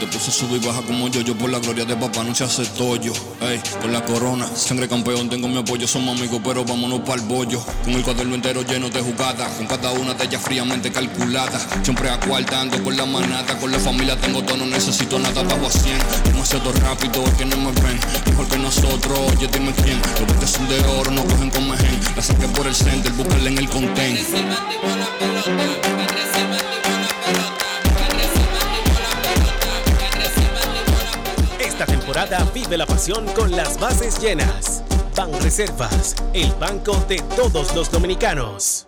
te puse sube y baja como yo, yo por la gloria de papá no se hace tollo. Ey, con la corona, sangre campeón, tengo mi apoyo, somos amigos, pero vámonos para el bollo. Con el cuaderno entero lleno de jugadas, con cada una de ellas fríamente calculada. Siempre acuartando con la manata, con la familia tengo todo, no necesito nada, bajo a 100. Demasiado rápido, que no me ven, mejor que nosotros, oye dime quién. Los botes son de oro, no cogen con mejen. La saqué por el center, búscala en el content. Temporada vive la pasión con las bases llenas. Ban Reservas, el banco de todos los dominicanos.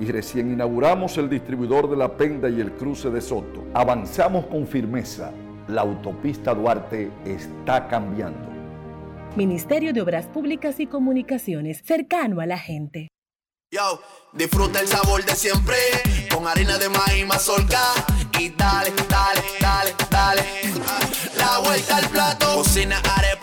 y recién inauguramos el distribuidor de La Penda y el cruce de Soto. Avanzamos con firmeza. La autopista Duarte está cambiando. Ministerio de Obras Públicas y Comunicaciones, cercano a la gente. Yo, disfruta el sabor de siempre, con harina de maíz mazorca y dale, dale, dale, dale. La vuelta al plato, cocina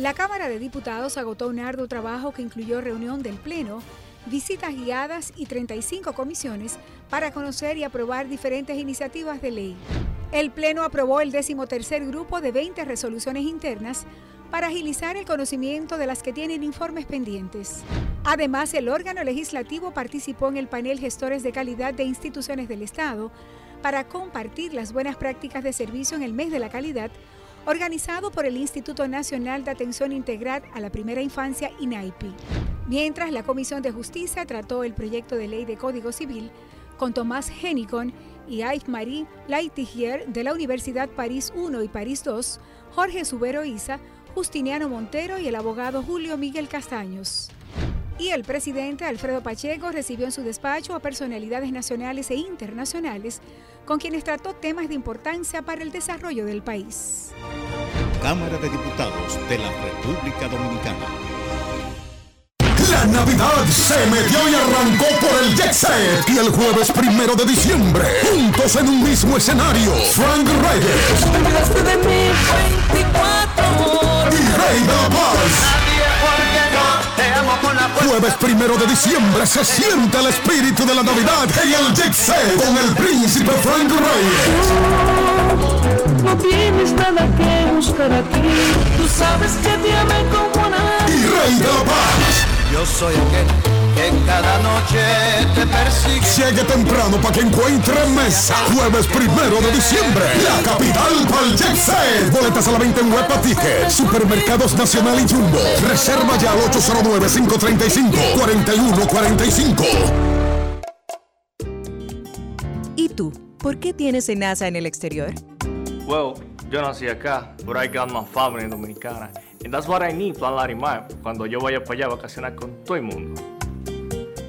La Cámara de Diputados agotó un arduo trabajo que incluyó reunión del Pleno, visitas guiadas y 35 comisiones para conocer y aprobar diferentes iniciativas de ley. El Pleno aprobó el decimotercer grupo de 20 resoluciones internas para agilizar el conocimiento de las que tienen informes pendientes. Además, el órgano legislativo participó en el panel Gestores de Calidad de Instituciones del Estado para compartir las buenas prácticas de servicio en el mes de la calidad organizado por el Instituto Nacional de Atención Integral a la Primera Infancia, INAIPI. Mientras la Comisión de Justicia trató el proyecto de ley de Código Civil con Tomás Henicon y Yves-Marie Laitigier de la Universidad París I y París II, Jorge Subero Isa, Justiniano Montero y el abogado Julio Miguel Castaños. Y el presidente Alfredo Pacheco recibió en su despacho a personalidades nacionales e internacionales con quienes trató temas de importancia para el desarrollo del país. Cámara de Diputados de la República Dominicana. La Navidad se metió y arrancó por el Jet Set. Y el jueves primero de diciembre, juntos en un mismo escenario, Frank Reyes. Y Rey de la Paz. Jueves primero de diciembre se siente el espíritu de la Navidad en el Jet Set con el príncipe Frank Reyes. No tienes nada que buscar aquí. Tú sabes que te amé como nadie. Y Rey de la Paz. Yo soy aquel que cada noche te persigue. Llegue temprano para que encuentre mesa. Jueves primero de diciembre. La capital para el Jet Set. Boletas a la venta en Huepa Ticket. Supermercados Nacional y Jumbo. Reserva ya al 809-535-4145. ¿Y tú? ¿Por qué tienes enaza en el exterior? Well, yo nací acá, but I got my family dominicana. And that's what I need, Plan Larimar, cuando yo vaya para allá a vacacionar con todo el mundo.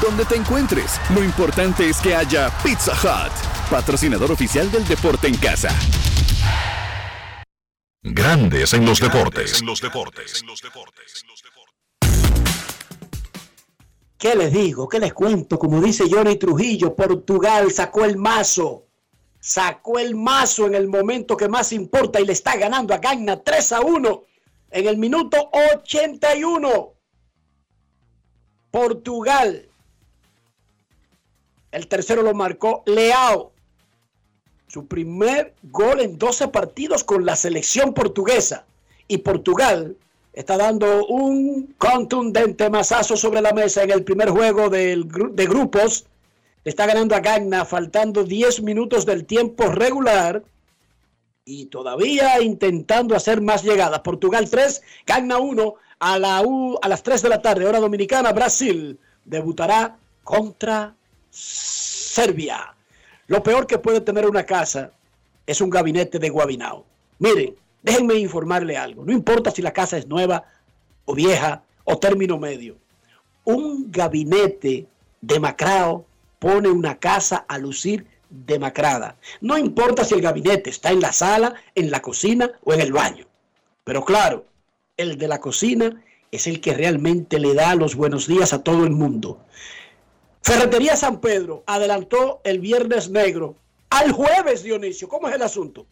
Donde te encuentres, lo importante es que haya Pizza Hut, patrocinador oficial del deporte en casa. Grandes en los deportes. ¿Qué les digo? ¿Qué les cuento? Como dice Johnny Trujillo, Portugal sacó el mazo. Sacó el mazo en el momento que más importa y le está ganando a Ghana 3 a 1 en el minuto 81. Portugal. El tercero lo marcó Leao. Su primer gol en 12 partidos con la selección portuguesa. Y Portugal está dando un contundente mazazo sobre la mesa en el primer juego del de grupos. Está ganando a Ghana faltando 10 minutos del tiempo regular. Y todavía intentando hacer más llegadas. Portugal 3, Ghana 1 a, a las 3 de la tarde, hora dominicana. Brasil debutará contra Serbia. Lo peor que puede tener una casa es un gabinete de Guabinao. Miren, déjenme informarle algo. No importa si la casa es nueva o vieja o término medio. Un gabinete demacrado pone una casa a lucir demacrada. No importa si el gabinete está en la sala, en la cocina o en el baño. Pero claro, el de la cocina es el que realmente le da los buenos días a todo el mundo. Ferretería San Pedro adelantó el viernes negro al jueves, Dionisio. ¿Cómo es el asunto?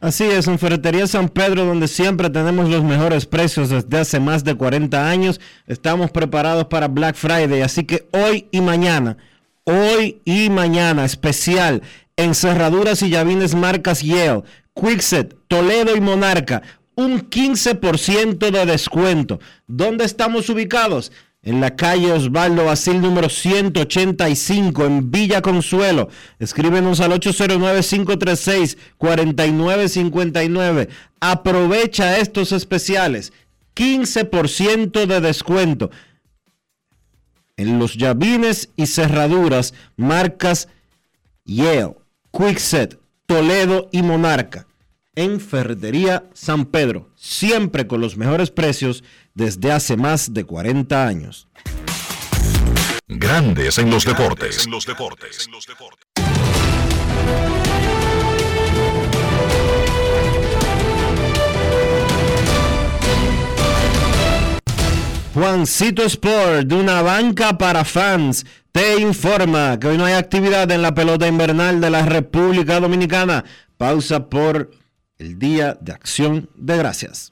Así es, en Ferretería San Pedro, donde siempre tenemos los mejores precios desde hace más de 40 años, estamos preparados para Black Friday, así que hoy y mañana, hoy y mañana, especial en cerraduras y llavines marcas Yale, Quickset, Toledo y Monarca, un 15% de descuento. ¿Dónde estamos ubicados? En la calle Osvaldo Basil número 185 en Villa Consuelo. Escríbenos al 809-536-4959. Aprovecha estos especiales. 15% de descuento en los llavines y cerraduras marcas Yale, Quickset, Toledo y Monarca en Ferretería San Pedro, siempre con los mejores precios desde hace más de 40 años. Grandes en los deportes. Juancito Sport, de una banca para fans, te informa que hoy no hay actividad en la pelota invernal de la República Dominicana. Pausa por el Día de Acción de Gracias.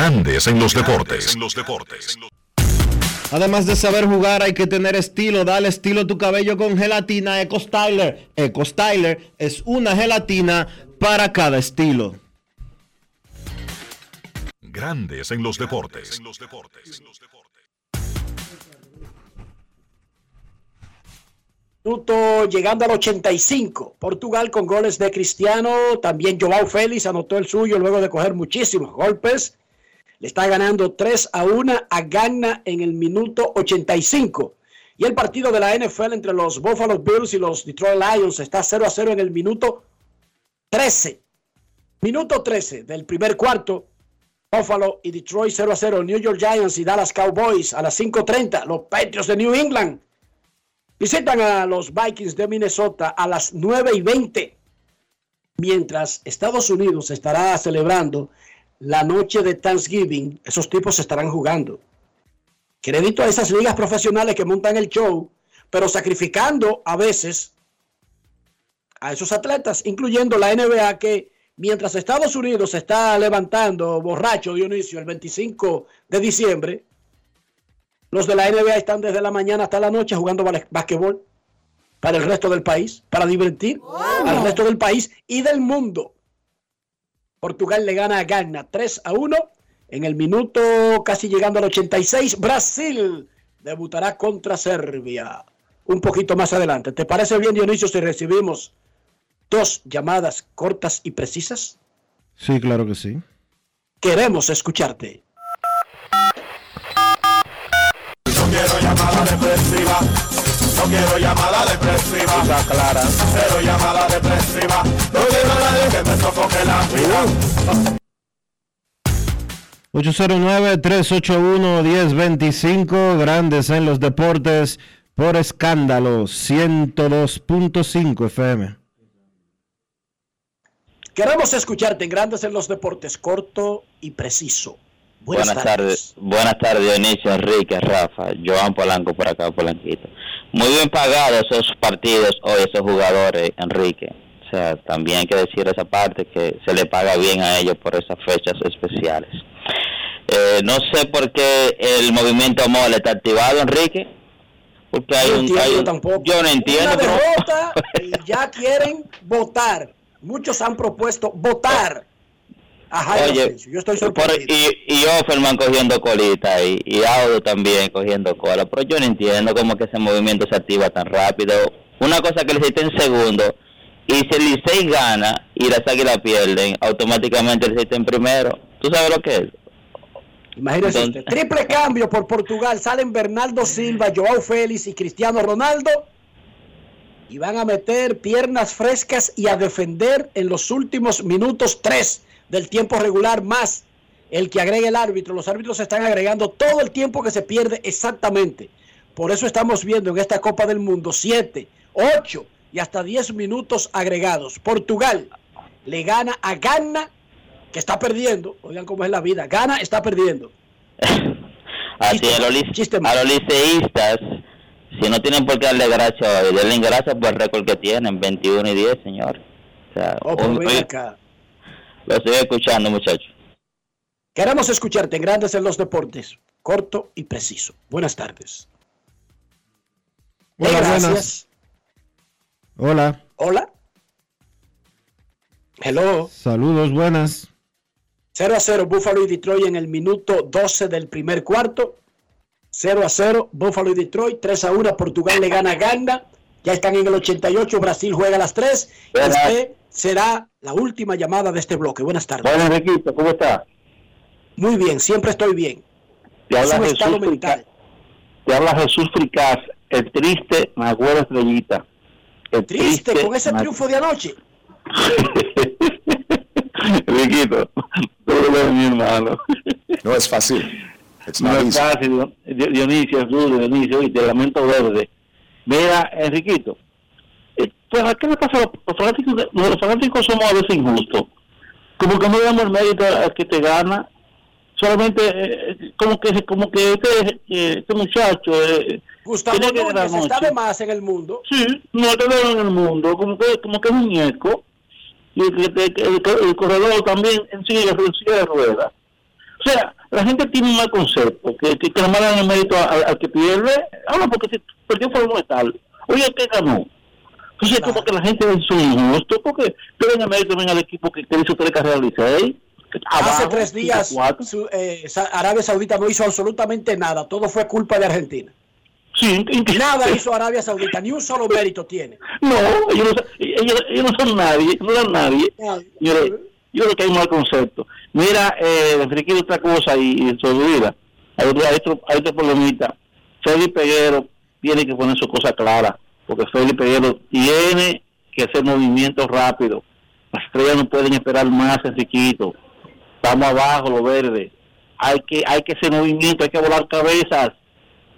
Grandes en los deportes. Además de saber jugar, hay que tener estilo. Dale estilo a tu cabello con gelatina Eco Styler. Eco Styler es una gelatina para cada estilo. Grandes en los deportes. Minuto llegando al 85. Portugal con goles de Cristiano. También Joao Félix anotó el suyo luego de coger muchísimos golpes. Le está ganando 3 a 1 a Ghana en el minuto 85. Y el partido de la NFL entre los Buffalo Bills y los Detroit Lions está 0 a 0 en el minuto 13. Minuto 13 del primer cuarto. Buffalo y Detroit 0 a 0. New York Giants y Dallas Cowboys a las 5.30. Los Patriots de New England visitan a los Vikings de Minnesota a las 9 y 20. Mientras Estados Unidos estará celebrando la noche de Thanksgiving, esos tipos estarán jugando. Crédito a esas ligas profesionales que montan el show, pero sacrificando a veces a esos atletas, incluyendo la NBA que mientras Estados Unidos está levantando borracho Dionisio el 25 de diciembre, los de la NBA están desde la mañana hasta la noche jugando basquetbol para el resto del país, para divertir al resto del país y del mundo. Portugal le gana a Ghana 3 a 1 en el minuto casi llegando al 86. Brasil debutará contra Serbia un poquito más adelante. ¿Te parece bien, Dionisio, si recibimos dos llamadas cortas y precisas? Sí, claro que sí. Queremos escucharte. No quiero llamada depresiva. No quiero llamada depresiva. Está clara. Cero llamada depresiva. No quiero a nadie que me sofoque la vida. 809-381-1025, grandes en los deportes, por escándalo, 102.5 FM. Queremos escucharte en Grandes en los Deportes, corto y preciso. Buenas, tardes. Buenas tardes, Dionisio, Enrique, Rafa, Joan Polanco por acá, Polanquito. Muy bien pagados esos partidos o esos jugadores, Enrique. O sea, también hay que decir esa parte que se le paga bien a ellos por esas fechas especiales. Eh, no sé por qué el movimiento MOL está activado, Enrique. Porque hay No un, entiendo hay un- tampoco. yo no entiendo. Una derrota y ya quieren votar. Muchos han propuesto votar a Jairo Oye. Yo estoy sorprendido. y, y Offerman cogiendo colita y, y Audo también cogiendo cola, pero yo no entiendo cómo que ese movimiento se activa tan rápido. Una cosa que le hiciste en segundo y si el Licey gana y las águilas pierden, automáticamente el Licey en primero. ¿Tú sabes lo que es? Imagínese usted. Triple cambio por Portugal. Salen Bernardo Silva, Joao Félix y Cristiano Ronaldo. Y van a meter piernas frescas y a defender en los últimos minutos tres del tiempo regular más el que agregue el árbitro. Los árbitros están agregando todo el tiempo que se pierde exactamente. Por eso estamos viendo en esta Copa del Mundo 7, 8 y hasta 10 minutos agregados. Portugal le gana a Ghana, que está perdiendo. Oigan cómo es la vida. Ghana está perdiendo. Así a los, a los liceístas, si no tienen por qué darle gracias hoy, denle gracias por el récord que tienen, 21 y 10, señor. O sea, Oh, hoy-. Lo estoy escuchando, muchachos. Queremos escucharte en Grandes en los Deportes. Corto y preciso. Buenas tardes. Hola, Gracias. buenas. Hola, Hola. Hello. saludos, buenas. 0 a 0 Buffalo y Detroit en el minuto 12 del primer cuarto. 0 a 0 Buffalo y Detroit. 3 a 1 Portugal le gana a Ghana. Ya están en el 88. Brasil juega a las 3. Buenas. Este será la última llamada de este bloque. Buenas tardes. Buenas, Enriquito, ¿cómo está? Muy bien, siempre estoy bien. Te Es habla, Jesús mental. te habla Jesús Fricás, el triste Magüero Estrellita. El Triste con ese triunfo de anoche. Enriquito, todo lo de mi hermano. No es fácil. No es fácil, Di- Dionisio, Dionisio, y te lamento verde. Mira, Enriquito, eh, pues, ¿a qué le pasa a los, fanáticos? de- Los fanáticos somos a veces injustos. Como que no damos el mérito al que te gana. Solamente, eh, como que como que este, eh, este muchacho... Eh, Gustavo tiene que Núñez está de más en el mundo. Sí, no te veo en el mundo, como que, como que es muñeco. Y el, que- el, el corredor también en silla, en silla de ruedas. O sea, la gente tiene un mal concepto, que, que, que le mandan el mérito al, al que pierde. Ahora, porque si perdió fue un tal. Oye, ¿qué ganó? Entonces, como que la gente es injusto, porque que den el mérito también al equipo que, que hizo tres carreras Licey. Hace tres días su- eh, Arabia Saudita no hizo absolutamente nada. Todo fue culpa de Argentina. Sí, Nada hizo Arabia Saudita, ni un solo mérito tiene. No, ellos no, ellos, ellos no son nadie, no son nadie. Yo, yo creo que hay un mal concepto. Mira, eh, Enrique, otra cosa y, y se olvida. Hay otro, hay otro, problemita. Felipe Peguero tiene que poner su cosa clara, porque Felipe Peguero tiene que hacer movimientos rápidos. Las estrellas no pueden esperar más, Enriquito. Estamos abajo, lo verde. Hay que, hay que hacer movimiento, hay que volar cabezas.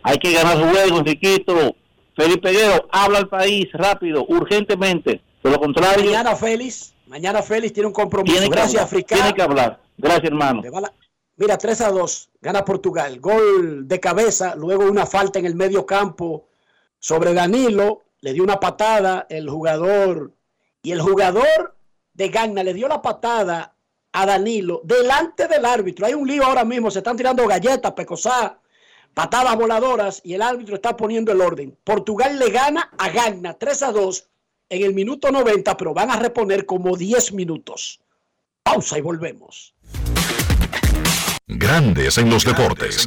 Hay que ganar juegos, Enriquito. Felipe Peguero, habla al país rápido, urgentemente. De lo contrario, Mañana Félix, mañana Félix tiene un compromiso. tiene que, Gracias, hablar, Africá. tiene que hablar. Gracias, hermano. La- Mira, 3 a 2, gana Portugal. Gol de cabeza, luego una falta en el medio campo sobre Danilo. Le dio una patada el jugador. Y el jugador de Gana le dio la patada a Danilo delante del árbitro. Hay un lío ahora mismo, se están tirando galletas, pecosá, patadas voladoras y el árbitro está poniendo el orden. Portugal le gana a Gana 3 a 2 en el minuto 90, pero van a reponer como 10 minutos. Pausa y volvemos. Grandes en los deportes.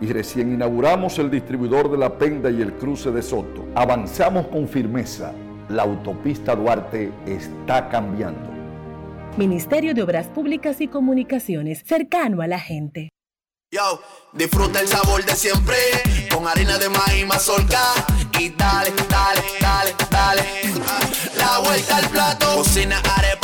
y recién inauguramos el distribuidor de La Penda y el cruce de Soto. Avanzamos con firmeza. La autopista Duarte está cambiando. Ministerio de Obras Públicas y Comunicaciones, cercano a la gente. Yo, disfruta el sabor de siempre con harina de maíz mazorca y dale, dale, dale, dale. La vuelta al plato, cocina arepa,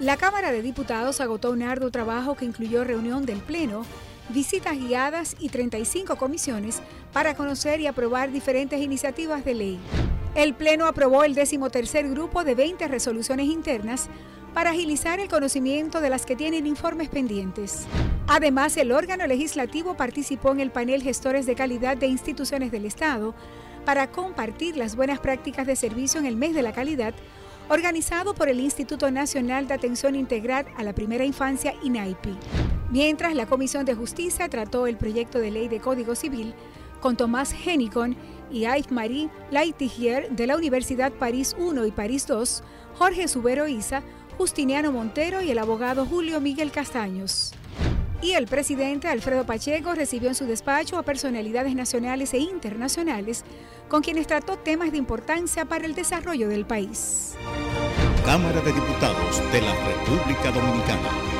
La Cámara de Diputados agotó un arduo trabajo que incluyó reunión del Pleno, visitas guiadas y 35 comisiones para conocer y aprobar diferentes iniciativas de ley. El Pleno aprobó el decimotercer grupo de 20 resoluciones internas para agilizar el conocimiento de las que tienen informes pendientes. Además, el órgano legislativo participó en el panel Gestores de Calidad de Instituciones del Estado para compartir las buenas prácticas de servicio en el mes de la calidad, organizado por el Instituto Nacional de Atención Integral a la Primera Infancia, INAIPI. Mientras la Comisión de Justicia trató el proyecto de ley de Código Civil con Tomás Henicon y Yves-Marie Laitigier de la Universidad París I y París II, Jorge Subero Isa, Justiniano Montero y el abogado Julio Miguel Castaños. Y el presidente Alfredo Pacheco recibió en su despacho a personalidades nacionales e internacionales con quienes trató temas de importancia para el desarrollo del país. Cámara de Diputados de la República Dominicana.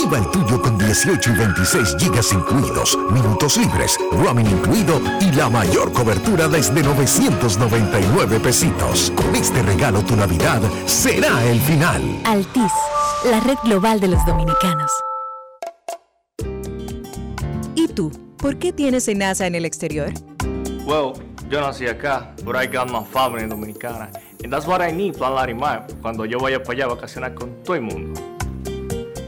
Activa el tuyo con 18 y 26 gigas incluidos, minutos libres, roaming incluido y la mayor cobertura desde 999 pesitos. Con este regalo tu Navidad será el final. Altis, la red global de los dominicanos. ¿Y tú? ¿Por qué tienes NASA en el exterior? Well, yo nací acá, but I got my family dominicana. And that's what I need, Plan Larimar, cuando yo vaya para allá a vacacionar con todo el mundo.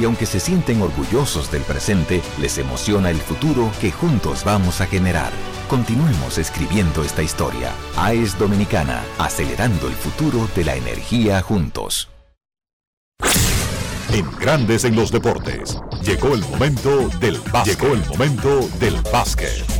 Y aunque se sienten orgullosos del presente, les emociona el futuro que juntos vamos a generar. Continuemos escribiendo esta historia. AES Dominicana, acelerando el futuro de la energía juntos. En Grandes en los Deportes, llegó el momento del básquet. Llegó el momento del básquet.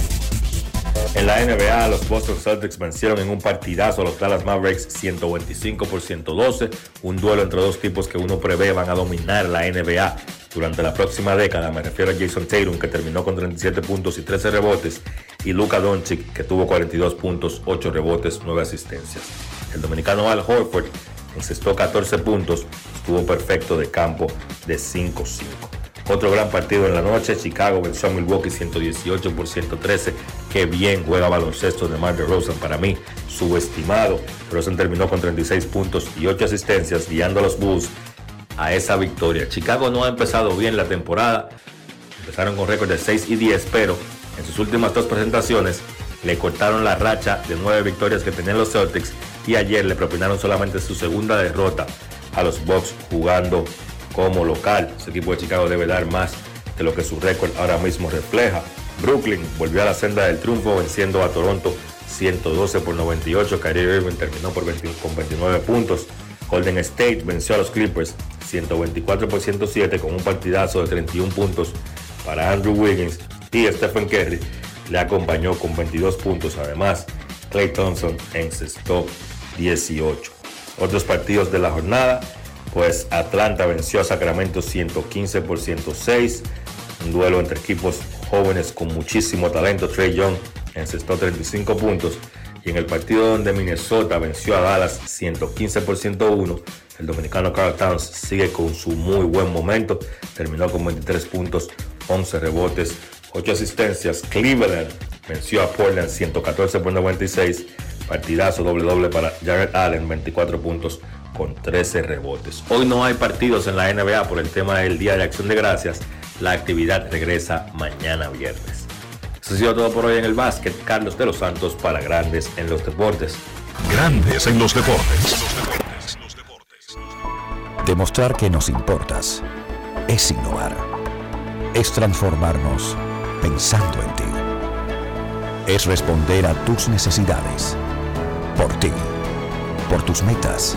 En la NBA, los Boston Celtics vencieron en un partidazo a los Dallas Mavericks 125 por 112, un duelo entre dos tipos que uno prevé van a dominar la NBA durante la próxima década. Me refiero a Jason Tatum, que terminó con 37 puntos y 13 rebotes, y Luka Doncic, que tuvo 42 puntos, 8 rebotes, 9 asistencias. El dominicano Al Horford encestó 14 puntos, estuvo perfecto de campo de 5-5. Otro gran partido en la noche, Chicago venció a Milwaukee 118 por 113. Qué bien juega baloncesto de Mar de Rosen para mí, subestimado. Rosen terminó con 36 puntos y 8 asistencias, guiando a los Bulls a esa victoria. Chicago no ha empezado bien la temporada. Empezaron con récord de 6 y 10, pero en sus últimas dos presentaciones le cortaron la racha de 9 victorias que tenían los Celtics y ayer le propinaron solamente su segunda derrota a los Bucks jugando como local. Ese equipo de Chicago debe dar más de lo que su récord ahora mismo refleja. Brooklyn volvió a la senda del triunfo venciendo a Toronto 112 por 98. Kyrie Irving terminó por 20 con 29 puntos. Golden State venció a los Clippers 124 por 107 con un partidazo de 31 puntos para Andrew Wiggins y Stephen Curry le acompañó con 22 puntos. Además, Clay Thompson encestó 18. Otros partidos de la jornada, pues Atlanta venció a Sacramento 115 por 106. Un duelo entre equipos jóvenes con muchísimo talento. Trey Young encestó 35 puntos. Y en el partido donde Minnesota venció a Dallas 115 por 101, el dominicano Carl Towns sigue con su muy buen momento. Terminó con 23 puntos, 11 rebotes, 8 asistencias. Cleveland venció a Portland 114 por 96. Partidazo doble doble para Jared Allen, 24 puntos con 13 rebotes. Hoy no hay partidos en la NBA por el tema del Día de Acción de Gracias. La actividad regresa mañana viernes. Eso ha sido todo por hoy en el básquet. Carlos de los Santos para Grandes en los Deportes. Grandes en los deportes. Demostrar que nos importas es innovar. Es transformarnos pensando en ti. Es responder a tus necesidades. Por ti. Por tus metas.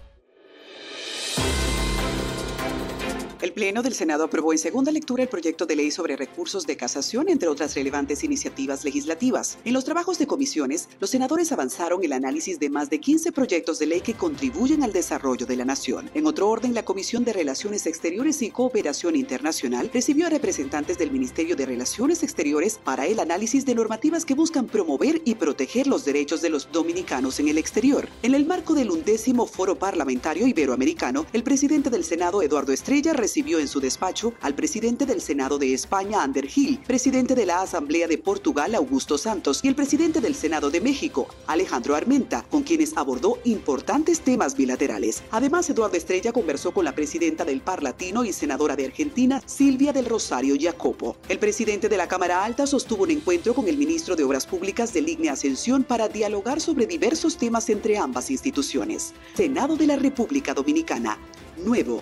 El Pleno del Senado aprobó en segunda lectura el proyecto de ley sobre recursos de casación, entre otras relevantes iniciativas legislativas. En los trabajos de comisiones, los senadores avanzaron el análisis de más de 15 proyectos de ley que contribuyen al desarrollo de la nación. En otro orden, la Comisión de Relaciones Exteriores y Cooperación Internacional recibió a representantes del Ministerio de Relaciones Exteriores para el análisis de normativas que buscan promover y proteger los derechos de los dominicanos en el exterior. En el marco del undécimo Foro Parlamentario Iberoamericano, el presidente del Senado, Eduardo Estrella, recibió en su despacho al presidente del Senado de España, Ander Gil, presidente de la Asamblea de Portugal, Augusto Santos, y el presidente del Senado de México, Alejandro Armenta, con quienes abordó importantes temas bilaterales. Además, Eduardo Estrella conversó con la presidenta del Par Latino y senadora de Argentina, Silvia del Rosario Jacopo. El presidente de la Cámara Alta sostuvo un encuentro con el ministro de Obras Públicas de Ligne Ascensión para dialogar sobre diversos temas entre ambas instituciones. Senado de la República Dominicana. Nuevo